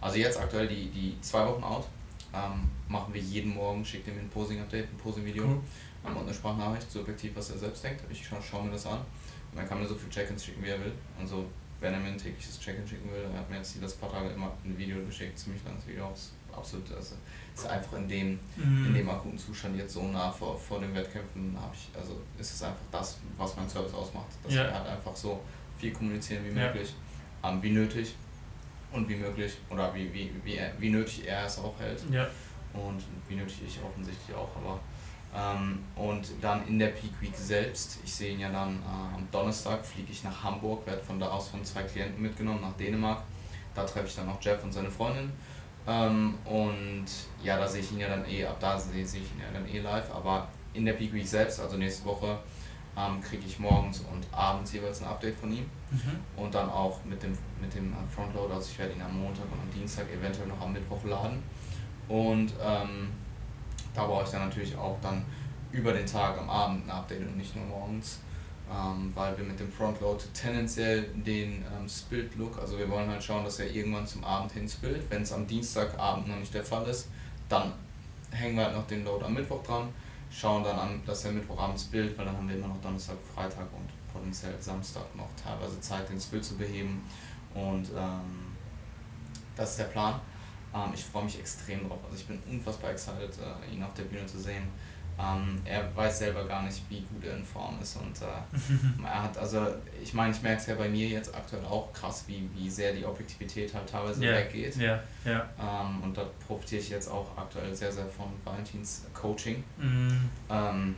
also jetzt aktuell die, die zwei Wochen out ähm, machen wir jeden Morgen, schickt ihm ein Posing-Update, ein Posing-Video cool. ähm, und eine Sprachnachricht, so effektiv, was er selbst denkt. Ich schaue schau mir das an und dann kann mir so viel Check-ins schicken, wie er will. Und so, wenn er mir ein tägliches Check-in schicken will, er hat mir jetzt die letzten paar Tage immer ein Video geschickt, ziemlich langes Video, absolut, also ist einfach in dem, mhm. in dem akuten Zustand jetzt so nah vor, vor den Wettkämpfen, habe ich, also ist es einfach das, was mein Service ausmacht, dass ja. wir halt einfach so viel kommunizieren wie möglich, ja. ähm, wie nötig und wie möglich oder wie, wie, wie, wie nötig er es auch hält ja. und wie nötig ich offensichtlich auch, aber ähm, und dann in der Peak Week selbst, ich sehe ihn ja dann äh, am Donnerstag, fliege ich nach Hamburg, werde von da aus von zwei Klienten mitgenommen nach Dänemark. Da treffe ich dann auch Jeff und seine Freundin. Ähm, und ja, da sehe ich ihn ja dann eh, ab da sehe ich ihn ja dann eh live, aber in der Peak Week selbst, also nächste Woche, ähm, kriege ich morgens und abends jeweils ein Update von ihm. Mhm. und dann auch mit dem, mit dem Frontload, also ich werde ihn am Montag und am Dienstag eventuell noch am Mittwoch laden. Und ähm, da brauche ich dann natürlich auch dann über den Tag am Abend ein Update und nicht nur morgens ähm, weil wir mit dem Frontload tendenziell den ähm, Spilt-Look, also wir wollen halt schauen, dass er irgendwann zum Abend hin spilt. Wenn es am Dienstagabend noch nicht der Fall ist, dann hängen wir halt noch den Load am Mittwoch dran, schauen dann an, dass er Mittwochabend spielt, weil dann haben wir immer noch Donnerstag, Freitag und potenziell Samstag noch teilweise Zeit, den Spill zu beheben. Und ähm, das ist der Plan. Ähm, ich freue mich extrem drauf. Also ich bin unfassbar excited, äh, ihn auf der Bühne zu sehen. Ähm, er weiß selber gar nicht, wie gut er in Form ist. Und äh, [laughs] er hat, also ich meine, ich merke es ja bei mir jetzt aktuell auch krass, wie, wie sehr die Objektivität halt teilweise yeah. weggeht. Yeah. Yeah. Ähm, und da profitiere ich jetzt auch aktuell sehr, sehr von Valentins Coaching. Mm. Ähm,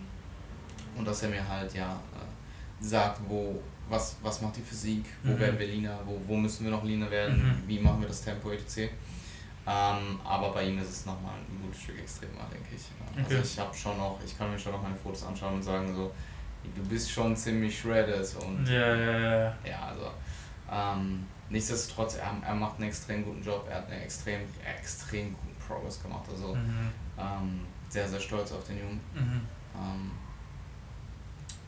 und dass er mir halt ja äh, sagt, wo, was, was macht die Physik, wo mm werden wir leaner, wo, wo müssen wir noch leaner werden, mm wie machen wir das Tempo etc. Ähm, aber bei ihm ist es nochmal ein gutes Stück extremer, denke ich. Also okay. ich habe schon noch, ich kann mir schon noch meine Fotos anschauen und sagen so, du bist schon ziemlich shredded und ja, ja, ja. ja also ähm, nichtsdestotrotz, er, er macht einen extrem guten Job, er hat einen extrem, extrem guten Progress gemacht, also mhm. ähm, sehr, sehr stolz auf den Jungen. Mhm. Ähm,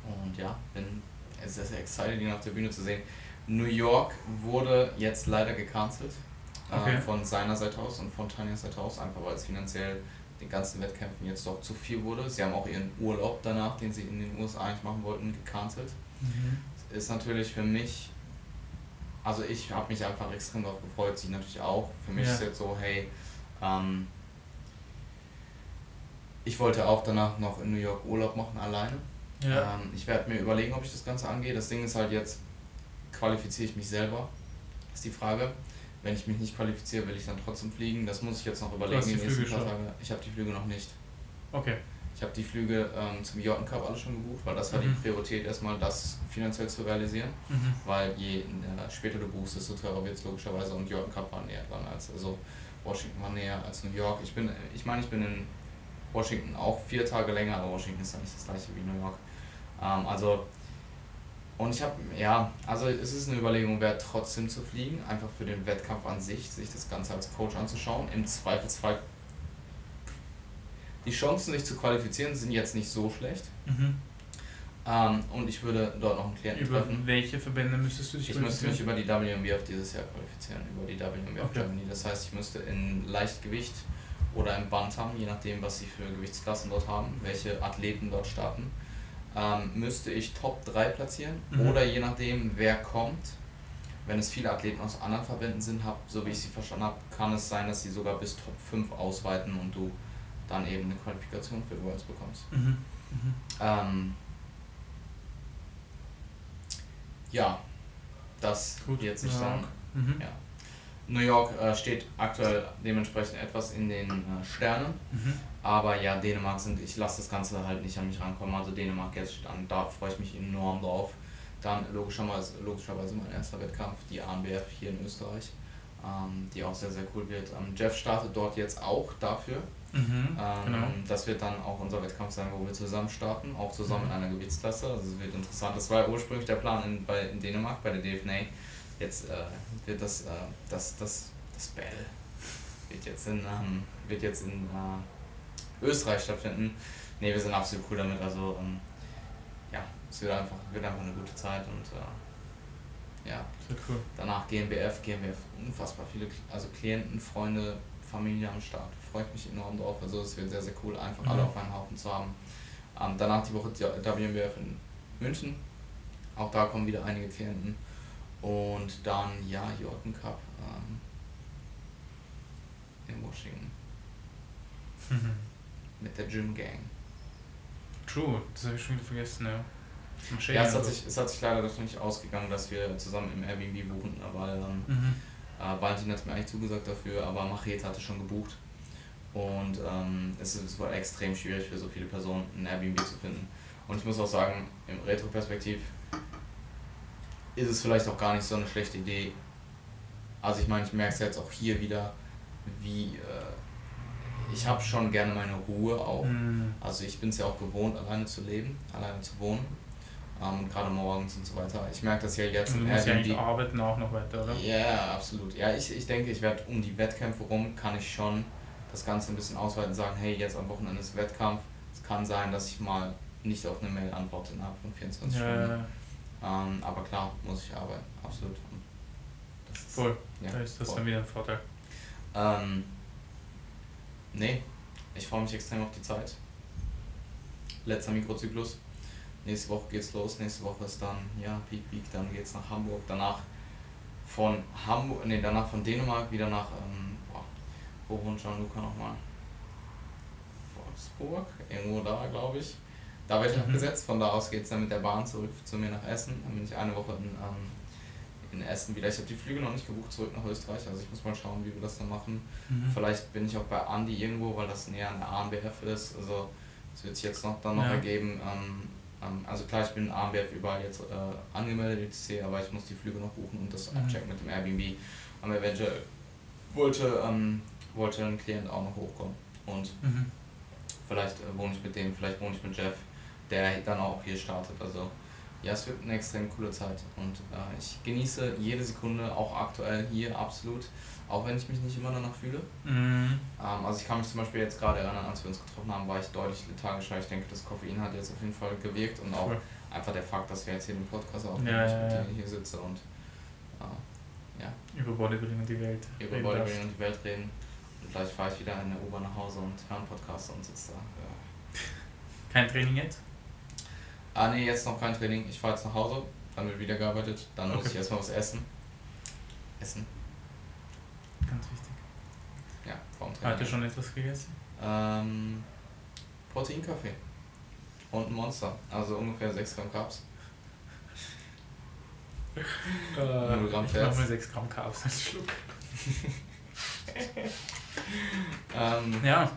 und ja, bin sehr, sehr excited, ihn auf der Bühne zu sehen. New York wurde jetzt leider gecancelt okay. äh, von seiner Seite aus und von Tanjas Seite aus, einfach weil es finanziell den ganzen Wettkämpfen jetzt doch zu viel wurde. Sie haben auch ihren Urlaub danach, den sie in den USA eigentlich machen wollten, gecancelt. Mhm. Ist natürlich für mich, also ich habe mich einfach extrem darauf gefreut, sie natürlich auch. Für mich ja. ist jetzt so, hey, ähm, ich wollte auch danach noch in New York Urlaub machen, alleine. Ja. Ähm, ich werde mir überlegen, ob ich das Ganze angehe. Das Ding ist halt jetzt, qualifiziere ich mich selber? Ist die Frage. Wenn ich mich nicht qualifiziere, will ich dann trotzdem fliegen. Das muss ich jetzt noch überlegen. die nächsten paar Tage. Ich habe die Flüge noch nicht. Okay. Ich habe die Flüge ähm, zum Jordan Cup alle schon gebucht, weil das war mhm. die Priorität, erstmal das finanziell zu realisieren. Mhm. Weil je äh, später du buchst, desto teurer wird es logischerweise und Jordan Cup war näher dran als, also Washington war näher als New York. Ich bin, ich meine, ich bin in Washington auch vier Tage länger, aber Washington ist ja nicht das gleiche wie New York. Ähm, also und ich habe, ja, also es ist eine Überlegung wert, trotzdem zu fliegen, einfach für den Wettkampf an sich, sich das Ganze als Coach anzuschauen. Im Zweifelsfall, die Chancen, sich zu qualifizieren, sind jetzt nicht so schlecht. Mhm. Ähm, und ich würde dort noch einen Klienten über treffen. welche Verbände müsstest du dich Ich müsste mich über die WMBF dieses Jahr qualifizieren, über die WMBF okay. Germany. Das heißt, ich müsste in Leichtgewicht oder im Bantam, je nachdem, was sie für Gewichtsklassen dort haben, welche Athleten dort starten, ähm, müsste ich Top 3 platzieren mhm. oder je nachdem, wer kommt. Wenn es viele Athleten aus anderen Verbänden sind, hab, so wie ich sie verstanden habe, kann es sein, dass sie sogar bis Top 5 ausweiten und du dann eben eine Qualifikation für Worlds bekommst. Mhm. Mhm. Ähm, ja, das Gut. jetzt nicht sagen. Mhm. Ja. New York äh, steht aktuell dementsprechend etwas in den äh, Sternen. Mhm. Aber ja, Dänemark sind, ich lasse das Ganze halt nicht an mich rankommen. Also Dänemark jetzt steht an, da freue ich mich enorm drauf. Dann logischerweise, logischerweise mein erster Wettkampf, die ANBF hier in Österreich, ähm, die auch sehr, sehr cool wird. Ähm, Jeff startet dort jetzt auch dafür. Mhm, ähm, genau. Das wird dann auch unser Wettkampf sein, wo wir zusammen starten, auch zusammen mhm. in einer Gewichtsklasse. Also es wird interessant. Das war ja ursprünglich der Plan in, bei, in Dänemark, bei der DFNA. Jetzt äh, wird das, äh, das, das, das Battle wird jetzt in, ähm, wird jetzt in äh, Österreich stattfinden. Ne, wir sind absolut cool damit. Also ähm, ja, es wird einfach, wird einfach eine gute Zeit und äh, ja. Cool. Danach GmbF, GmbF, unfassbar viele, also Klienten, Freunde, Familie am Start. Freut mich enorm drauf. Also es wird sehr, sehr cool, einfach mhm. alle auf einen Haufen zu haben. Ähm, danach die Woche WMBF in München. Auch da kommen wieder einige Klienten. Und dann, ja, Jordan Cup ähm, in Washington. [laughs] Mit der Gym Gang. True, das habe ich schon wieder vergessen, ja. Ja, es hat, sich, es hat sich leider doch nicht ausgegangen, dass wir zusammen im Airbnb buchen, weil ähm, mhm. äh, Valentin hat mir eigentlich zugesagt dafür, aber Machete hatte schon gebucht. Und ähm, es, ist, es war extrem schwierig für so viele Personen, ein Airbnb zu finden. Und ich muss auch sagen, im Retro-Perspektiv ist es vielleicht auch gar nicht so eine schlechte Idee. Also ich meine, ich merke es jetzt auch hier wieder, wie äh, ich habe schon gerne meine Ruhe auch. Mhm. Also ich bin es ja auch gewohnt, alleine zu leben, alleine zu wohnen. Ähm, gerade morgens und so weiter. Ich merke das ja jetzt. Und du musst ja eigentlich arbeiten auch noch weiter, oder? Ja, yeah, absolut. Ja, ich, ich denke, ich werde um die Wettkämpfe rum, kann ich schon das Ganze ein bisschen ausweiten und sagen, hey, jetzt am Wochenende ist Wettkampf. Es kann sein, dass ich mal nicht auf eine Mail antworte innerhalb von 24 ja. Stunden. Ähm, aber klar, muss ich arbeiten, absolut. Voll, ja, da ist das voll. dann wieder ein Vorteil. Ähm, nee, ich freue mich extrem auf die Zeit. Letzter Mikrozyklus. Nächste Woche geht's los. Nächste Woche ist dann, ja, Peak Peak, dann geht's nach Hamburg. Danach von Hamburg, nee, danach von Dänemark wieder nach, ähm, boah, wo wohnt Gianluca nochmal? Wolfsburg, irgendwo da, glaube ich. Da werde ich mhm. abgesetzt, von da aus geht es dann mit der Bahn zurück zu mir nach Essen. Dann bin ich eine Woche in, ähm, in Essen wieder. Ich habe die Flüge noch nicht gebucht zurück nach Österreich, also ich muss mal schauen, wie wir das dann machen. Mhm. Vielleicht bin ich auch bei Andi irgendwo, weil das näher an der ANBF ist. Also es wird sich jetzt noch dann noch ja. ergeben. Ähm, ähm, also klar, ich bin in ANBF überall jetzt äh, angemeldet, etc., aber ich muss die Flüge noch buchen und das mhm. abchecken mit dem Airbnb. Aber eventuell wollte, ähm, wollte ein Klient auch noch hochkommen. Und mhm. vielleicht äh, wohne ich mit dem, vielleicht wohne ich mit Jeff der dann auch hier startet. Also ja, es wird eine extrem coole Zeit und äh, ich genieße jede Sekunde, auch aktuell hier absolut, auch wenn ich mich nicht immer danach fühle. Mhm. Ähm, also ich kann mich zum Beispiel jetzt gerade erinnern, als wir uns getroffen haben, war ich deutlich lethargischer. Ich denke, das Koffein hat jetzt auf jeden Fall gewirkt und auch cool. einfach der Fakt, dass wir jetzt hier den Podcast aufnehmen, ja, ja, ja. hier sitze und äh, ja. Über Bodybuilding und die Welt. Über Bodybuilding und die Welt reden. gleich fahre ich wieder in der U-Bahn nach Hause und höre einen Podcast und sitze da. Ja. Kein Training jetzt? Ah nee, jetzt noch kein Training. Ich fahre jetzt nach Hause, dann wird wieder gearbeitet, dann okay. muss ich erstmal was essen. Essen. Ganz wichtig. Ja, vorm Training. Heute schon etwas gegessen? Ähm, Proteinkaffee. Und ein Monster. Also ungefähr 6 Gramm Carbs. [laughs] Äh, 0 Gramm. Ich mal 6 Gramm Carbs als Schluck. [laughs] ähm, ja.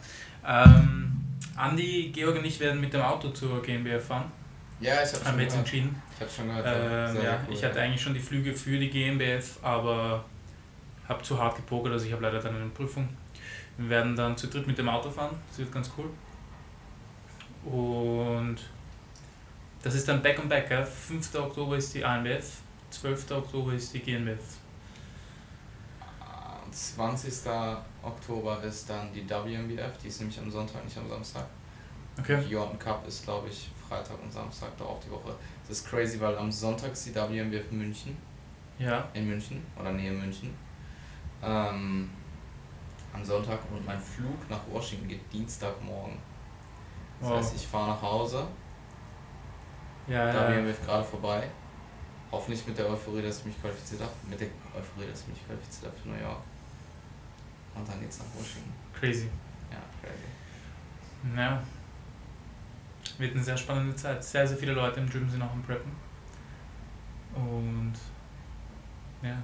Ähm, Andi, Georg und ich werden mit dem Auto zur GmbF fahren. Ja, ich habe schon jetzt entschieden. Ich habe schon gehört. Ähm, ja, cool, ich hatte eigentlich schon die Flüge für die GmbF, aber habe zu hart gepokert, also ich habe leider dann eine Prüfung. Wir werden dann zu dritt mit dem Auto fahren, das wird ganz cool. Und das ist dann Back on Back, gell? 5. Oktober ist die ANBF, 12. Oktober ist die GNBF. 20. Oktober ist dann die WMBF, die ist nämlich am Sonntag, nicht am Samstag. Okay. Die Jordan Cup ist, glaube ich, Freitag und Samstag da auch die Woche. Das ist crazy, weil am Sonntag ist die WMBF in München. Ja. In München oder Nähe München. Ähm, am Sonntag und mein Flug nach Washington geht Dienstagmorgen. Das wow. heißt, ich fahre nach Hause. Ja, WMBF ja. gerade vorbei. Hoffentlich mit der Euphorie, dass ich mich qualifiziert habe. Mit der Euphorie, dass ich mich qualifiziert habe für New York. Und dann geht's nach Washington. Crazy. Ja, crazy. Ja. Wird eine sehr spannende Zeit. Sehr, sehr viele Leute im Gym sind auch am Preppen. Und ja.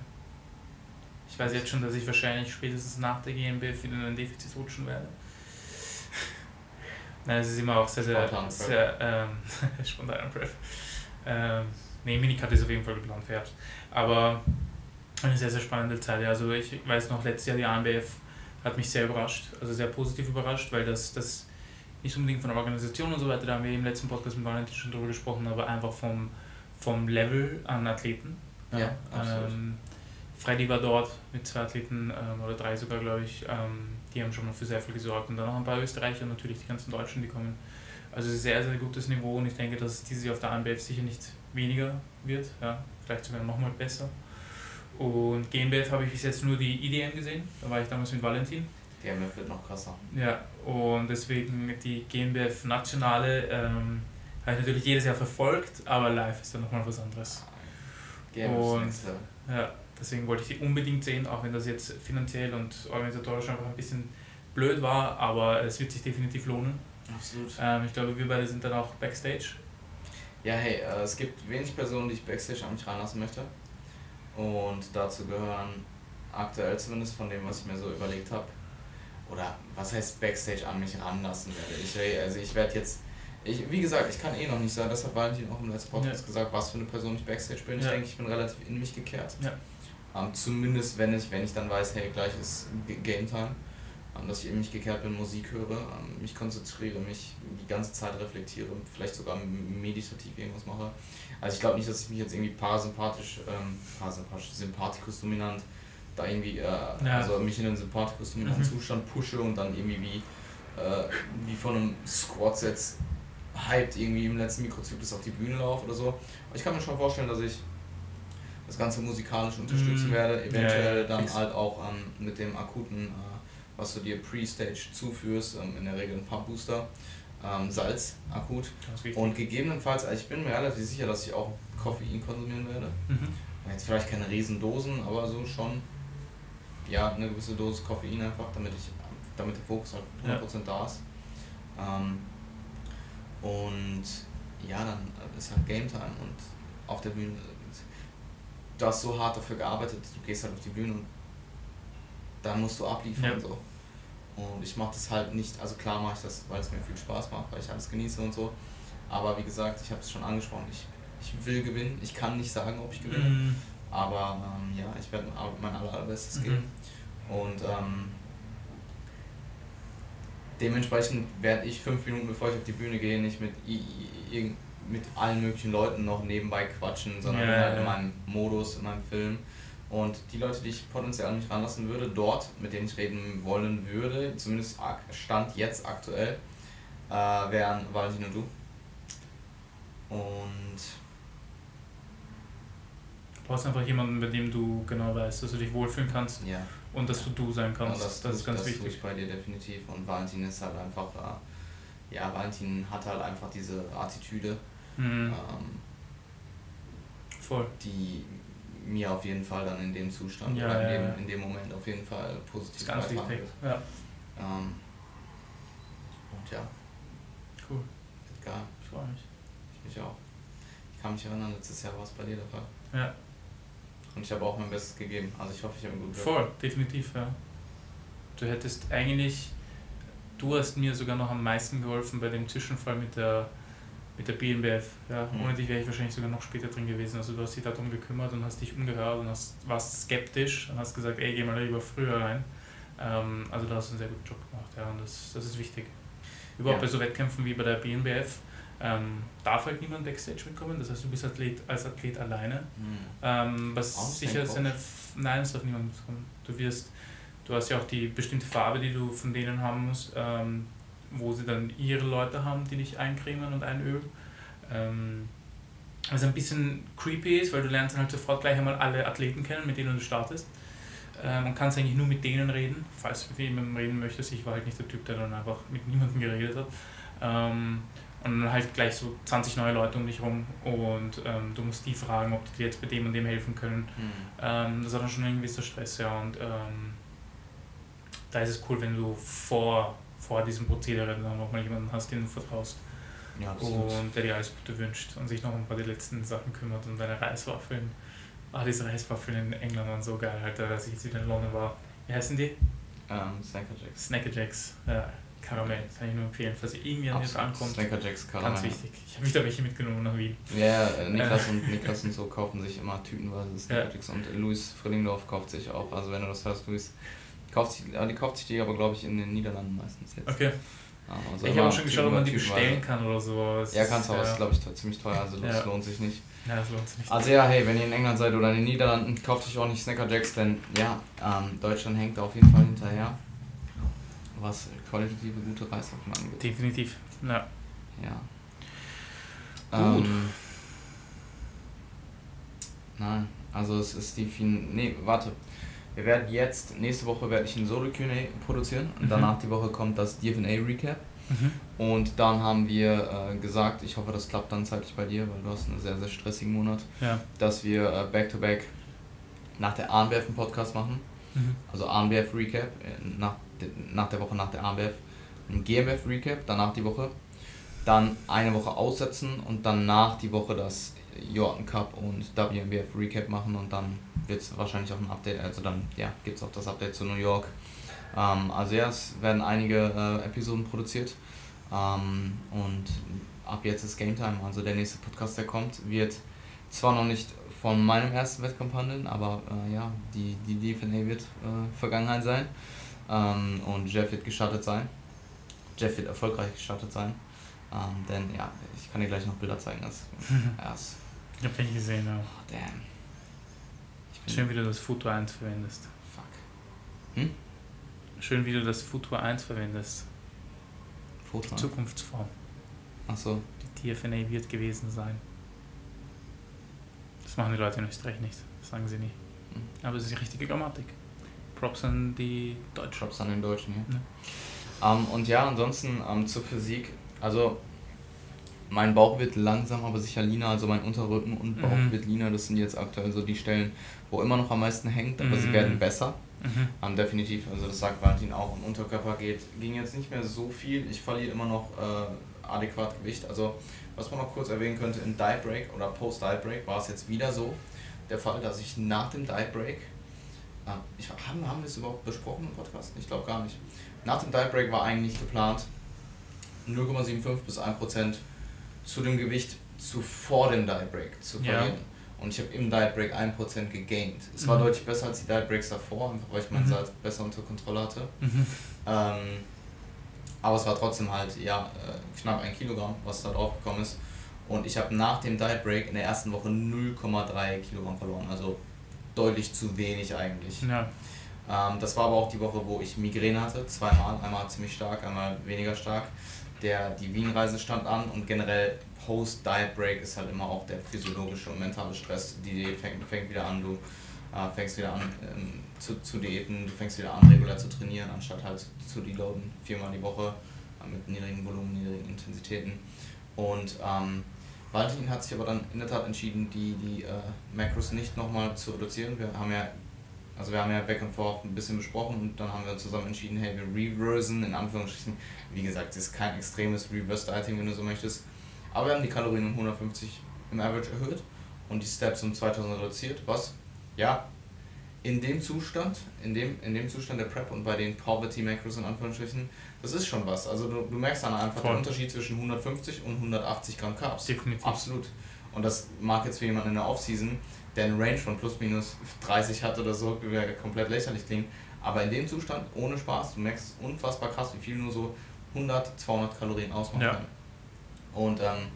Ich weiß jetzt schon, dass ich wahrscheinlich spätestens nach der GmbF wieder in ein Defizit rutschen werde. [laughs] Nein, es ist immer auch sehr, sehr, spontan sehr ähm, [laughs] spontan Prep. Ähm, nee, Minicut ist auf jeden Fall geplant für Herbst. Aber eine sehr, sehr spannende Zeit. Also ich weiß noch, letztes Jahr die ANBF hat mich sehr überrascht, also sehr positiv überrascht, weil das, das nicht unbedingt von der Organisation und so weiter, da haben wir im letzten Podcast mit Valentin schon drüber gesprochen, aber einfach vom, vom Level an Athleten. Ja, ja absolut. Ähm, Freddy war dort mit zwei Athleten ähm, oder drei sogar, glaube ich. Ähm, die haben schon mal für sehr viel gesorgt. Und dann noch ein paar Österreicher und natürlich die ganzen Deutschen, die kommen. Also sehr, sehr gutes Niveau und ich denke, dass es dieses Jahr auf der ANBF sicher nicht weniger wird, ja, vielleicht sogar nochmal besser. Und GmbF habe ich bis jetzt nur die IDM gesehen, da war ich damals mit Valentin. Die GmbF wird noch krasser. Ja, und deswegen die GmbF Nationale ähm, habe ich natürlich jedes Jahr verfolgt, aber live ist dann nochmal was anderes. GmbF und, ja, deswegen wollte ich sie unbedingt sehen, auch wenn das jetzt finanziell und organisatorisch einfach ein bisschen blöd war, aber es wird sich definitiv lohnen. Absolut. Ähm, ich glaube, wir beide sind dann auch Backstage. Ja, hey, äh, es gibt wenig Personen, die ich Backstage an mich ranlassen möchte. Und dazu gehören aktuell zumindest von dem, was ich mir so überlegt habe, oder was heißt Backstage an mich ranlassen werde. Ich, also ich werde jetzt, ich, wie gesagt, ich kann eh noch nicht sagen, das hat Valentin auch im letzten Podcast ja. gesagt, was für eine Person ich Backstage bin. Ich denke, ich bin relativ in mich gekehrt. Ja. Um, zumindest wenn ich, wenn ich dann weiß, hey, gleich ist Game Time, um, dass ich in mich gekehrt bin, Musik höre, um, mich konzentriere, mich die ganze Zeit reflektiere, vielleicht sogar meditativ irgendwas mache. Also ich glaube nicht, dass ich mich jetzt irgendwie parasympathisch, ähm, parasympathisch, sympathikus dominant da irgendwie, äh, ja. also mich in einen dominanten mhm. Zustand pushe und dann irgendwie wie, äh, wie von einem Squat jetzt hyped irgendwie im letzten Mikrozyklus auf die Bühne laufe oder so. Aber ich kann mir schon vorstellen, dass ich das Ganze musikalisch unterstützen mhm. werde, eventuell ja, ja, dann halt auch ähm, mit dem akuten, äh, was du dir Pre-Stage zuführst, ähm, in der Regel ein Pump Booster ähm, Salz akut. Und gegebenenfalls, also ich bin mir relativ sicher, dass ich auch Koffein konsumieren werde. Mhm. Jetzt vielleicht keine riesen Dosen, aber so schon ja, eine gewisse Dosis Koffein einfach, damit ich damit der Fokus halt 100% ja. da ist. Ähm, und ja, dann ist halt Game Time und auf der Bühne, du hast so hart dafür gearbeitet, du gehst halt auf die Bühne und dann musst du abliefern. Ja. So. Und ich mache das halt nicht, also klar mache ich das, weil es mir viel Spaß macht, weil ich alles genieße und so. Aber wie gesagt, ich habe es schon angesprochen, ich, ich will gewinnen. Ich kann nicht sagen, ob ich gewinne. Mhm. Aber ähm, ja, ich werde mein allerbestes mhm. geben. Und ähm, dementsprechend werde ich fünf Minuten bevor ich auf die Bühne gehe, nicht mit, mit allen möglichen Leuten noch nebenbei quatschen, sondern ja, halt in meinem Modus, in meinem Film. Und die Leute, die ich potenziell an mich ranlassen würde, dort, mit denen ich reden wollen würde, zumindest Stand jetzt aktuell, äh, wären Valentin und du. Und Du brauchst einfach jemanden, bei dem du genau weißt, dass du dich wohlfühlen kannst ja. Und dass du du sein kannst. Ja, das, das, ist ganz das wichtig. Tue ich bei dir definitiv. Und Valentin ist halt einfach, äh, ja, Valentin hat halt einfach diese Attitüde, Mhm. ähm, Voll. die mir auf jeden Fall dann in dem Zustand Ja, oder in, dem, ja. in dem Moment auf jeden Fall positiv ist ganz wichtig. Ja, Ähm, und ja, cool. geil. Ich freue mich. Ich mich auch. Ich kann mich erinnern, letztes Jahr war es bei dir der Fall. Ja, Und ich habe auch mein Bestes gegeben. Also ich hoffe, ich habe einen guten Job. voll, definitiv, ja. Du hättest eigentlich, du hast mir sogar noch am meisten geholfen bei dem Zwischenfall mit der mit der BNBF. Ja. Mhm. Ohne dich wäre ich wahrscheinlich sogar noch später drin gewesen. Also du hast dich darum gekümmert und hast dich umgehört und hast, warst skeptisch und hast gesagt, ey, geh mal lieber früher rein. Ähm, also da hast du einen sehr guten Job gemacht, ja, und das, das ist wichtig. Überhaupt Ja. bei so Wettkämpfen wie bei der BNBF ähm, darf halt niemand Backstage mitkommen, das heißt, du bist Athlet, als Athlet alleine. Hm. Ähm, was Auch sicher kein ist eine. F- Nein, es darf niemand mitkommen. Du wirst, du hast ja auch die bestimmte Farbe, die du von denen haben musst, ähm, wo sie dann ihre Leute haben, die dich eincremen und einölen. Ähm, was ein bisschen creepy ist, weil du lernst dann halt sofort gleich einmal alle Athleten kennen, mit denen du startest. Ähm, und kannst eigentlich nur mit denen reden, falls du mit jemandem reden möchtest. Ich war halt nicht der Typ, der dann einfach mit niemandem geredet hat. Und dann halt gleich so 20 neue Leute um dich rum und ähm, du musst die fragen, ob die dir jetzt bei dem und dem helfen können. Hm. Ähm, das war dann schon ein gewisser Stress, ja. Und ähm, da ist es cool, wenn du vor, vor diesem Prozedere dann nochmal jemanden hast, den du vertraust Ja, und der dir alles Gute wünscht und sich noch um ein paar die letzten Sachen kümmert und deine Reiswaffeln. Ah, diese Reiswaffeln in England waren so geil, Alter, als ich jetzt wieder in London war. Wie heißen die? Ähm, Snacker Jacks. Snacker Jacks. Ja, Karamell. Kann ich nur empfehlen, falls ihr irgendwie an jetzt Absolut. ankommt. Snacker Jacks Ganz Karamell. wichtig. Ich habe wieder welche mitgenommen nach Wien. Ja, ja, äh, Niklas und [laughs] Niklas und so kaufen sich immer tütenweise Snacker Ja. Jacks und Luis Frillingdorf kauft sich auch. Also wenn du das hörst, Luis, kauft sich, ja, die kauft sich die aber glaube ich in den Niederlanden meistens jetzt. Okay. Also ich habe auch schon geschaut, ob man die bestellen kann oder so. aber es Ja, kannst du, aber ja. ist glaube ich ziemlich teuer, also das Ja. lohnt sich nicht. Ja, das lohnt sich nicht. Also ja, hey, wenn ihr in England seid oder in den Niederlanden, kauft euch auch nicht Snacker Jacks, denn ja, ähm, Deutschland hängt da auf jeden Fall hinterher, was qualitative gute Reiswaffeln angeht. Definitiv. Ja. Ja. Gut. Ähm, nein, also es ist die fin Nee, warte. Wir werden jetzt, nächste Woche werde ich ein Solo QA produzieren und Mhm. danach die Woche kommt das DFA Recap. Mhm. Und dann haben wir äh, gesagt, ich hoffe, das klappt dann zeitlich bei dir, weil du hast einen sehr, sehr stressigen Monat, Ja. dass wir äh, Back-to-Back nach der ANBF einen Podcast machen. Mhm. Also ANBF Recap, äh, nach, nach der Woche nach der ANBF. Ein GmbF Recap, danach die Woche. Dann eine Woche aussetzen und danach die Woche das Jordan Cup und WMBF Recap machen und dann wird es wahrscheinlich auch ein Update, also dann ja, gibt es auch das Update zu New York. Ähm, also ja, es werden einige äh, Episoden produziert ähm, und ab jetzt ist Game Time. Also der nächste Podcast, der kommt, wird zwar noch nicht von meinem ersten Wettkampf handeln, aber äh, ja, die, die DFNA wird äh, Vergangenheit sein ähm, und Jeff wird gestartet sein. Jeff wird erfolgreich gestartet sein. Ähm, denn ja, ich kann dir gleich noch Bilder zeigen. Das, ja, [laughs] ist, Ich habe ich gesehen, ja. oh, damn. Ich bin, Schön, wie du das Futur 1 verwendest. Fuck. Schön, wie du das Futur 1 verwendest. Foto. Zukunftsform. Achso. Die TFNA wird gewesen sein. Das machen die Leute in Österreich nicht. Das sagen sie nie. Hm. Aber es ist die richtige Grammatik. Props an die Deutschen. Props an den Deutschen hier. Ähm, und ja, ansonsten ähm, zur Physik. Also, mein Bauch wird langsam, aber sicher leaner. Also, mein Unterrücken und Bauch Mhm. wird leaner. Das sind jetzt aktuell so die Stellen, wo immer noch am meisten hängt, aber sie Mhm. werden besser. Mhm. Ähm, definitiv, also das sagt Valentin auch. Im Unterkörper geht, ging jetzt nicht mehr so viel. Ich verliere immer noch äh, adäquat Gewicht. Also, was man noch kurz erwähnen könnte, in Diet Break oder Post-Diet Break war es jetzt wieder so der Fall, dass ich nach dem Diet Break, äh, ich, haben, haben wir es überhaupt besprochen im Podcast? Ich glaube gar nicht. Nach dem Diet Break war eigentlich geplant 0,75 bis 1% zu dem Gewicht zuvor dem Diet Break zu Ja. verlieren. Und ich habe im Diet Break 1% gegained. Es war Mhm. deutlich besser als die Diet Breaks davor, einfach weil ich mein Mhm. Salz besser unter Kontrolle hatte. Mhm. Ähm, aber es war trotzdem halt ja, äh, knapp ein Kilogramm, was da drauf gekommen ist. Und ich habe nach dem Diet Break in der ersten Woche 0,3 Kilogramm verloren. Also deutlich zu wenig eigentlich. Ja. Ähm, das war aber auch die Woche, wo ich Migräne hatte, zweimal. Einmal ziemlich stark, einmal weniger stark. der, die Wien-Reise stand an und generell Post-Diet-Break ist halt immer auch der physiologische und mentale Stress. Die Diät fängt, fängt wieder an, du äh, fängst wieder an ähm, zu, zu diäten, du fängst wieder an regulär zu trainieren, anstatt halt zu, deloaden, viermal die Woche äh, mit niedrigen Volumen, niedrigen Intensitäten. Und ähm, Valentin hat sich aber dann in der Tat entschieden, die, die äh, Macros nicht nochmal zu reduzieren. Wir haben ja, also wir haben ja back and forth ein bisschen besprochen und dann haben wir zusammen entschieden, hey, wir reversen, in Anführungsstrichen. Wie gesagt, es ist kein extremes Reverse-Dieting, wenn du so möchtest. Aber wir haben die Kalorien um 150 im Average erhöht und die Steps um 2000 reduziert, was, ja, in dem Zustand, in dem, in dem Zustand der Prep und bei den Poverty Macros in Anführungsstrichen, das ist schon was. Also du, du merkst dann einfach Voll. den Unterschied zwischen 150 und 180 Gramm Carbs. Definitiv. Absolut. Und das mag jetzt für jemanden in der Offseason, der eine Range von plus minus 30 hat oder so, komplett lächerlich klingen. Aber in dem Zustand, ohne Spaß, du merkst unfassbar krass, wie viel nur so 100, 200 Kalorien ausmachen ja. Und ähm,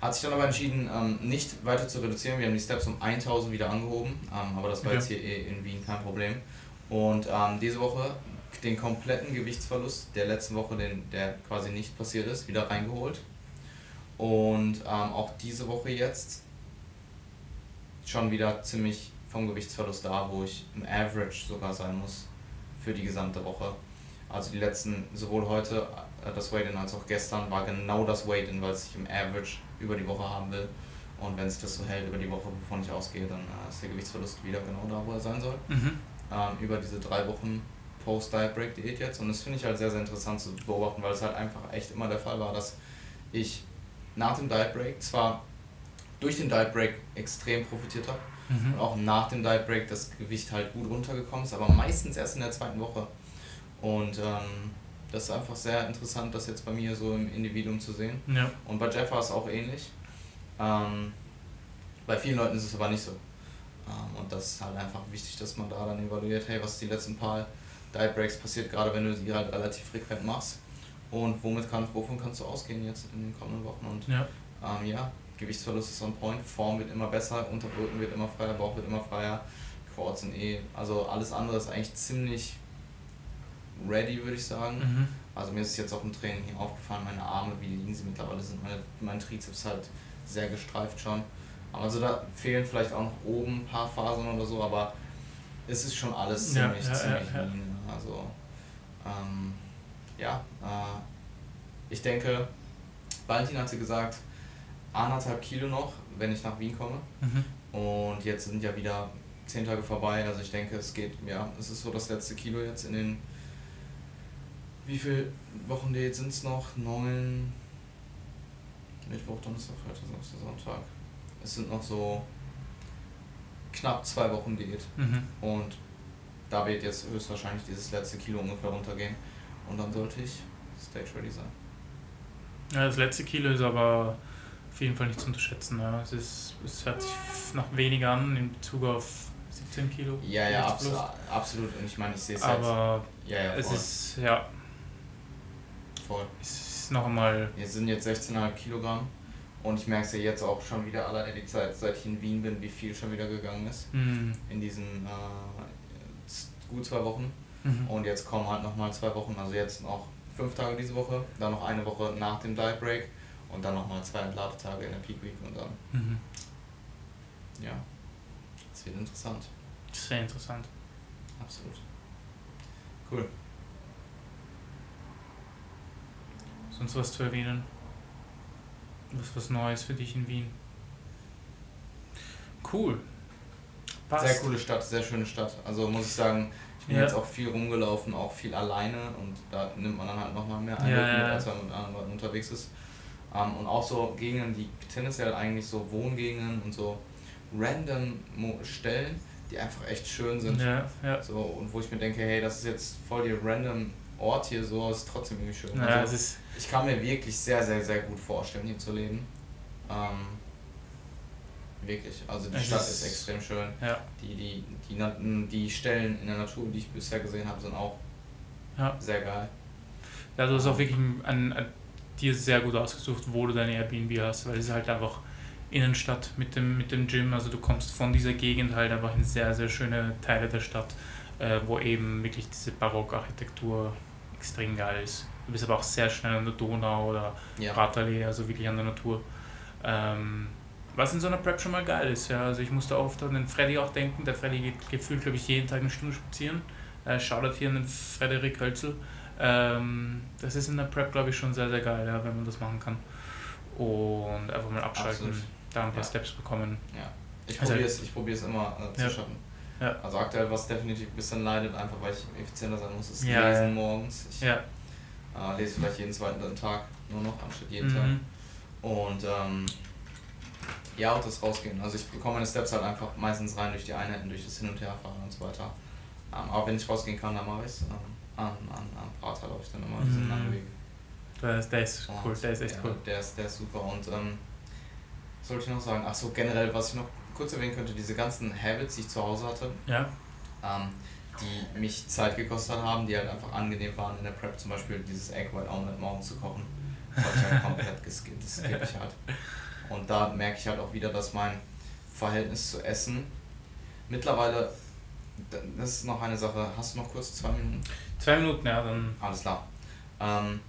hat sich dann aber entschieden, ähm, nicht weiter zu reduzieren. Wir haben die Steps um 1000 wieder angehoben, ähm, aber das war okay. jetzt hier eh in Wien kein Problem. Und ähm, diese Woche den kompletten Gewichtsverlust der letzten Woche, den, der quasi nicht passiert ist, wieder reingeholt. Und ähm, auch diese Woche jetzt schon wieder ziemlich vom Gewichtsverlust da, wo ich im Average sogar sein muss für die gesamte Woche. Also die letzten, sowohl heute äh, das Weight-In als auch gestern war genau das Weight-In, weil ich im Average über die Woche haben will. Und wenn sich das so hält über die Woche, wovon ich ausgehe, dann äh, ist der Gewichtsverlust wieder genau da, wo er sein soll. Mhm. Ähm, über diese drei Wochen Post-Diet-Break-Diät jetzt. Und das finde ich halt sehr, sehr interessant zu beobachten, weil es halt einfach echt immer der Fall war, dass ich nach dem Diet Break zwar durch den Diet Break extrem profitiert habe mhm. und auch nach dem Diet Break das Gewicht halt gut runtergekommen ist, aber meistens erst in der zweiten Woche. Und ähm, das ist einfach sehr interessant, das jetzt bei mir so im Individuum zu sehen. Ja. Und bei Jeff war es auch ähnlich. Ähm, bei vielen Leuten ist es aber nicht so. Ähm, und das ist halt einfach wichtig, dass man da dann evaluiert, hey, was ist die letzten paar Diet Breaks passiert, gerade wenn du die halt relativ frequent machst. Und womit kann, wovon kannst du ausgehen jetzt in den kommenden Wochen? Und ja, ähm, ja Gewichtsverlust ist on point, Form wird immer besser, Unterbrücken wird immer freier, Bauch wird immer freier, Quads sind eh, also alles andere ist eigentlich ziemlich ready, würde ich sagen. Mhm. Also mir ist jetzt auch im Training hier aufgefallen, meine Arme, wie liegen sie mittlerweile sind, meine, mein Trizeps halt sehr gestreift schon. Also da fehlen vielleicht auch noch oben ein paar Fasern oder so, aber es ist schon alles ziemlich, ja, ja, ziemlich ja, lean. Also ähm, ja, äh, ich denke, Valentin hatte gesagt, anderthalb Kilo noch, wenn ich nach Wien komme. Mhm. Und jetzt sind ja wieder zehn Tage vorbei. Also ich denke, es geht, ja, es ist so das letzte Kilo jetzt in den wie viele Wochen jetzt sind es noch? Neun. Mittwoch, Donnerstag, Freitag, Samstag, Sonntag. Es sind noch so knapp zwei Wochen Diät. Mhm. Und da wird jetzt höchstwahrscheinlich dieses letzte Kilo ungefähr runtergehen. Und dann sollte ich stage ready sein. Ja, das letzte Kilo ist aber auf jeden Fall nicht zu unterschätzen. Ja. Es, ist, es hört sich nach weniger an in Bezug auf 17 Kilo. Ja, ja, absolut, absolut. Und ich meine, ich sehe es Aber ja, ja, es ist, ja. Voll. Es ist noch einmal. Wir sind jetzt 16,5 Kilogramm. Und ich merke es ja jetzt auch schon wieder alleine die Zeit, seit ich in Wien bin, wie viel schon wieder gegangen ist. Mhm. In diesen äh, gut zwei Wochen. Mhm. Und jetzt kommen halt nochmal zwei Wochen, also jetzt noch fünf Tage diese Woche, dann noch eine Woche nach dem Diet Break und dann nochmal zwei Entladetage in der Peak Week und dann. Mhm. Ja, es wird interessant. Sehr interessant. Absolut. Cool. Sonst was zu erwähnen? Was was Neues für dich in Wien? Cool. Passt. Sehr coole Stadt, sehr schöne Stadt. Also muss ich sagen, ich bin ja. jetzt auch viel rumgelaufen, auch viel alleine und da nimmt man dann halt nochmal mehr Eindruck ja, mit, als wenn man mit anderen Leuten unterwegs ist. Um, ähm, und auch so Gegenden, die tendenziell eigentlich so Wohngegenden und so random Stellen, die einfach echt schön sind. Ja, ja. So, und wo ich mir denke, hey, das ist jetzt voll die random Ort hier so, ist trotzdem irgendwie schön. Ja, also, ist ich kann mir wirklich sehr, sehr, sehr gut vorstellen, hier zu leben. Ähm, wirklich. Also die Stadt ist, ist, extrem schön. Ja. Die, die, die, die Stellen in der Natur, die ich bisher gesehen habe, sind auch ja. sehr geil. Ja, du hast auch wirklich ein, ein, dir sehr gut ausgesucht, wo du deine Airbnb hast, weil es ist halt einfach Innenstadt mit dem, mit dem Gym. Also du kommst von dieser Gegend halt einfach in sehr, sehr schöne Teile der Stadt, äh, wo eben wirklich diese Barockarchitektur extrem geil ist. Du bist aber auch sehr schnell an der Donau oder ja. Radallee, also wirklich an der Natur. Ähm, was in so einer Prep schon mal geil ist. Ja. Also ich musste oft an den Freddy auch denken. Der Freddy geht gefühlt, glaube ich, jeden Tag eine Stunde spazieren. Äh, Shoutout hier an den Frederik Hölzel. Ähm, das ist in der Prep, glaube ich, schon sehr, sehr geil, ja, wenn man das machen kann. Und einfach mal abschalten, Absolut. da ein paar ja. Steps bekommen. Ja. Ich also probiere es immer äh, zu ja. schaffen. Ja. Also aktuell, was definitiv ein bisschen leidet, einfach weil ich effizienter sein muss, ist ja, Lesen morgens. Ich äh, lese vielleicht jeden zweiten Tag nur noch, anstatt jeden mhm. Tag. Und ähm, ja, auch das Rausgehen. Also ich bekomme meine Steps halt einfach meistens rein durch die Einheiten, durch das Hin- und Herfahren und so weiter. Ähm, aber wenn ich rausgehen kann, dann mache ich es. Ähm, an, an, an Prater laufe ich dann immer diesen mhm. langen Weg. Der ist, der ist cool, der ist echt ja, cool. Der ist, der ist super und ähm, was sollte ich noch sagen? Achso, generell, was ich noch kurz erwähnen könnte, diese ganzen Habits, die ich zu Hause hatte, ja. ähm, die mich Zeit gekostet haben, die halt einfach angenehm waren in der Prep, zum Beispiel dieses Egg White Omelette morgens zu kochen. Das habe ich halt [laughs] komplett geskippt, das skippe ich halt. Und da merke ich halt auch wieder, dass mein Verhältnis zu Essen mittlerweile, das ist noch eine Sache, hast du noch kurz zwei Minuten? Zwei Minuten, ja, dann. Alles klar. Ähm,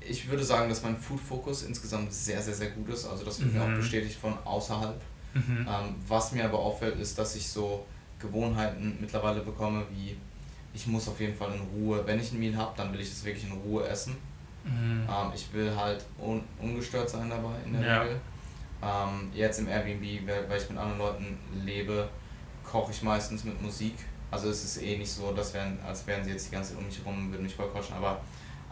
ich würde sagen, dass mein Food-Fokus insgesamt sehr, sehr, sehr gut ist. Also das wird mhm. mir auch mhm. bestätigt von außerhalb. Mhm. Ähm, was mir aber auffällt, ist, dass ich so Gewohnheiten mittlerweile bekomme, wie ich muss auf jeden Fall in Ruhe, wenn ich ein Meal habe, dann will ich es wirklich in Ruhe essen. Mhm. Ähm, ich will halt un ungestört sein dabei in der ja. Regel. Ähm, jetzt im Airbnb, weil ich mit anderen Leuten lebe, koche ich meistens mit Musik. Also es ist eh nicht so, dass wären, als wären sie jetzt die ganze Zeit um mich herum, würden mich voll quatschen, aber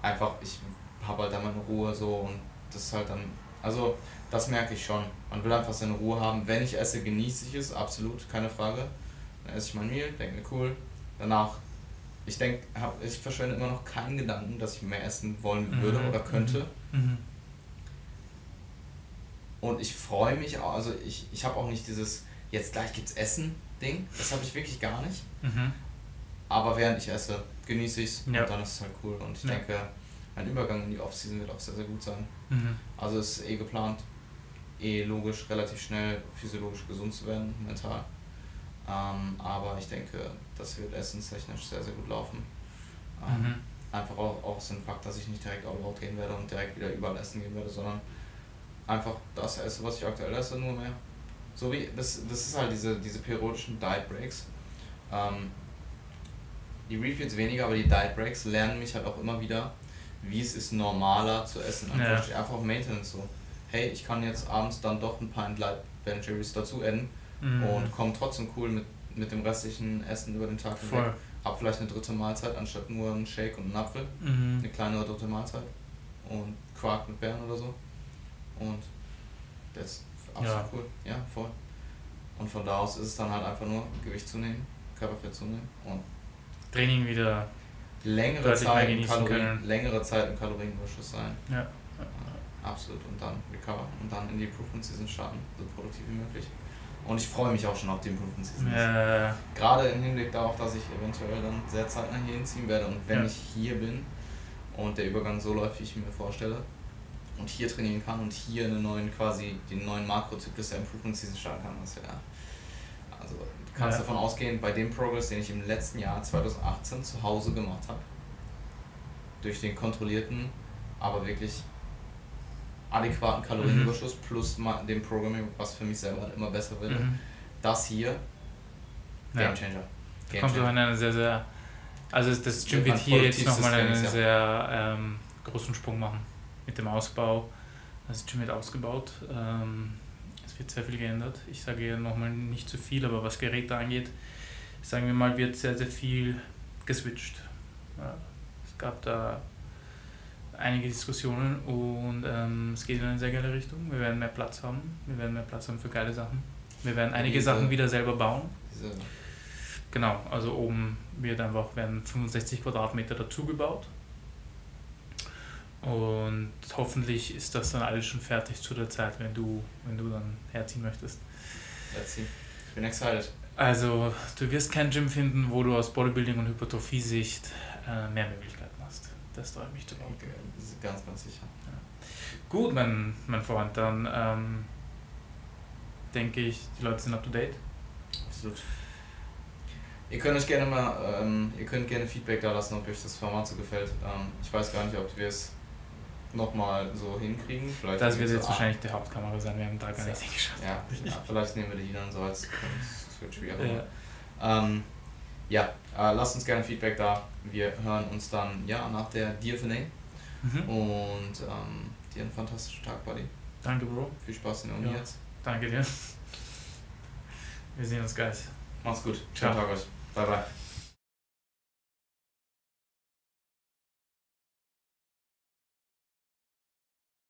einfach, ich habe halt dann meine Ruhe so und das ist halt dann, also das merke ich schon. Man will einfach seine Ruhe haben. Wenn ich esse, genieße ich es, absolut, keine Frage. Dann esse ich mein Meal, denke mir cool. Danach, ich denke, ich verschwende immer noch keinen Gedanken, dass ich mehr essen wollen würde mhm. oder könnte. Mhm. Und ich freue mich auch, also ich, ich habe auch nicht dieses, jetzt gleich gibt's Essen Ding. Das habe ich wirklich gar nicht. Mhm. Aber während ich esse, genieße ich es ja. und dann ist es halt cool. Und ich ja. denke, ein Übergang in die Off-Season wird auch sehr, sehr gut sein. Mhm. Also es ist eh geplant, eh logisch, relativ schnell physiologisch gesund zu werden, mental. Ähm, aber ich denke, das wird essenstechnisch sehr, sehr gut laufen. Ähm, mhm. Einfach auch, auch aus dem Fakt, dass ich nicht direkt all out gehen werde und direkt wieder überall essen gehen werde, sondern einfach das esse, was ich aktuell esse, nur mehr. So wie, das, das ist halt diese, diese periodischen Diet Breaks. Ähm, die Refeeds weniger, aber die Diet Breaks lernen mich halt auch immer wieder, wie es ist, normaler zu essen. Ja. Einfach Maintenance so. Hey, ich kann jetzt abends dann doch ein Pint Light Ben Jerry's dazu enden mhm. und komme trotzdem cool mit, mit dem restlichen Essen über den Tag hinweg. Hab vielleicht eine dritte Mahlzeit anstatt nur einen Shake und einen Apfel. Mhm. Eine kleinere dritte Mahlzeit. Und Quark mit Beeren oder so. Und das ist absolut ja. cool. Ja, voll. Und von da aus ist es dann halt einfach nur Gewicht zunehmen, Körperfett zunehmen und Training wieder längere Zeit, Kalorien, längere Zeit im Kalorienüberschuss sein. Ja. Absolut. Und dann recover und dann in die Improvement Season starten, so produktiv wie möglich. Und ich freue mich auch schon auf die Improvement Season. Ja. Gerade im Hinblick darauf, dass ich eventuell dann sehr zeitnah hier hinziehen werde. Und wenn ja. ich hier bin und der Übergang so läuft, wie ich mir vorstelle, und hier trainieren kann und hier einen neuen quasi den neuen Makrozyklus der Improvement Season starten kann, das ja also du kannst ja. davon ausgehen, bei dem Progress, den ich im letzten Jahr 2018 zu Hause gemacht habe, durch den kontrollierten, aber wirklich adäquaten Kalorienüberschuss mhm. plus dem Programming, was für mich selber halt immer besser wird, mhm. das hier Game Changer. Game Kommt Changer. in eine sehr, sehr also das Gym wird hier jetzt nochmal einen sehr ähm, großen Sprung machen mit dem Ausbau. Das Gym wird ausgebaut. Ähm, es wird sehr viel geändert. Ich sage ja nochmal nicht zu viel, aber was Geräte angeht, sagen wir mal, wird sehr, sehr viel geswitcht. Ja, es gab da einige Diskussionen und ähm, es geht in eine sehr geile Richtung. Wir werden mehr Platz haben. Wir werden mehr Platz haben für geile Sachen. Wir werden einige diese, Sachen wieder selber bauen. Genau, also oben wird einfach werden 65 Quadratmeter dazugebaut und hoffentlich ist das dann alles schon fertig zu der Zeit, wenn du, wenn du dann herziehen möchtest. Herziehen. Ich bin excited. Also, du wirst kein Gym finden, wo du aus Bodybuilding und Hypertrophie-Sicht äh, mehr Möglichkeiten hast. Das freut mich zu okay, Ganz, ganz sicher. Ja. Gut, mein, mein Freund, dann ähm, denke ich, die Leute sind up to date. Absolut. Ihr könnt euch gerne mal, ähm, ihr könnt gerne Feedback da lassen, ob euch das Format so gefällt. Ähm, ich weiß gar nicht, ob wir es nochmal so hinkriegen. Vielleicht das wird jetzt so wahrscheinlich die Hauptkamera sein, wir haben da gar nichts hingeschaut. Ja, [laughs] ja, vielleicht nehmen wir die dann so als das wird schwierig. Ja, ähm, ja äh, lasst uns gerne Feedback da. Wir hören uns dann ja nach der DFNA. Mhm. Und ähm, dir einen fantastischen Tag, Buddy. Danke, Bro. Viel Spaß in der Uni ja. jetzt. Danke dir. Wir sehen uns gleich. Mach's gut. Ciao. Ciao. Tag euch. Bye, bye.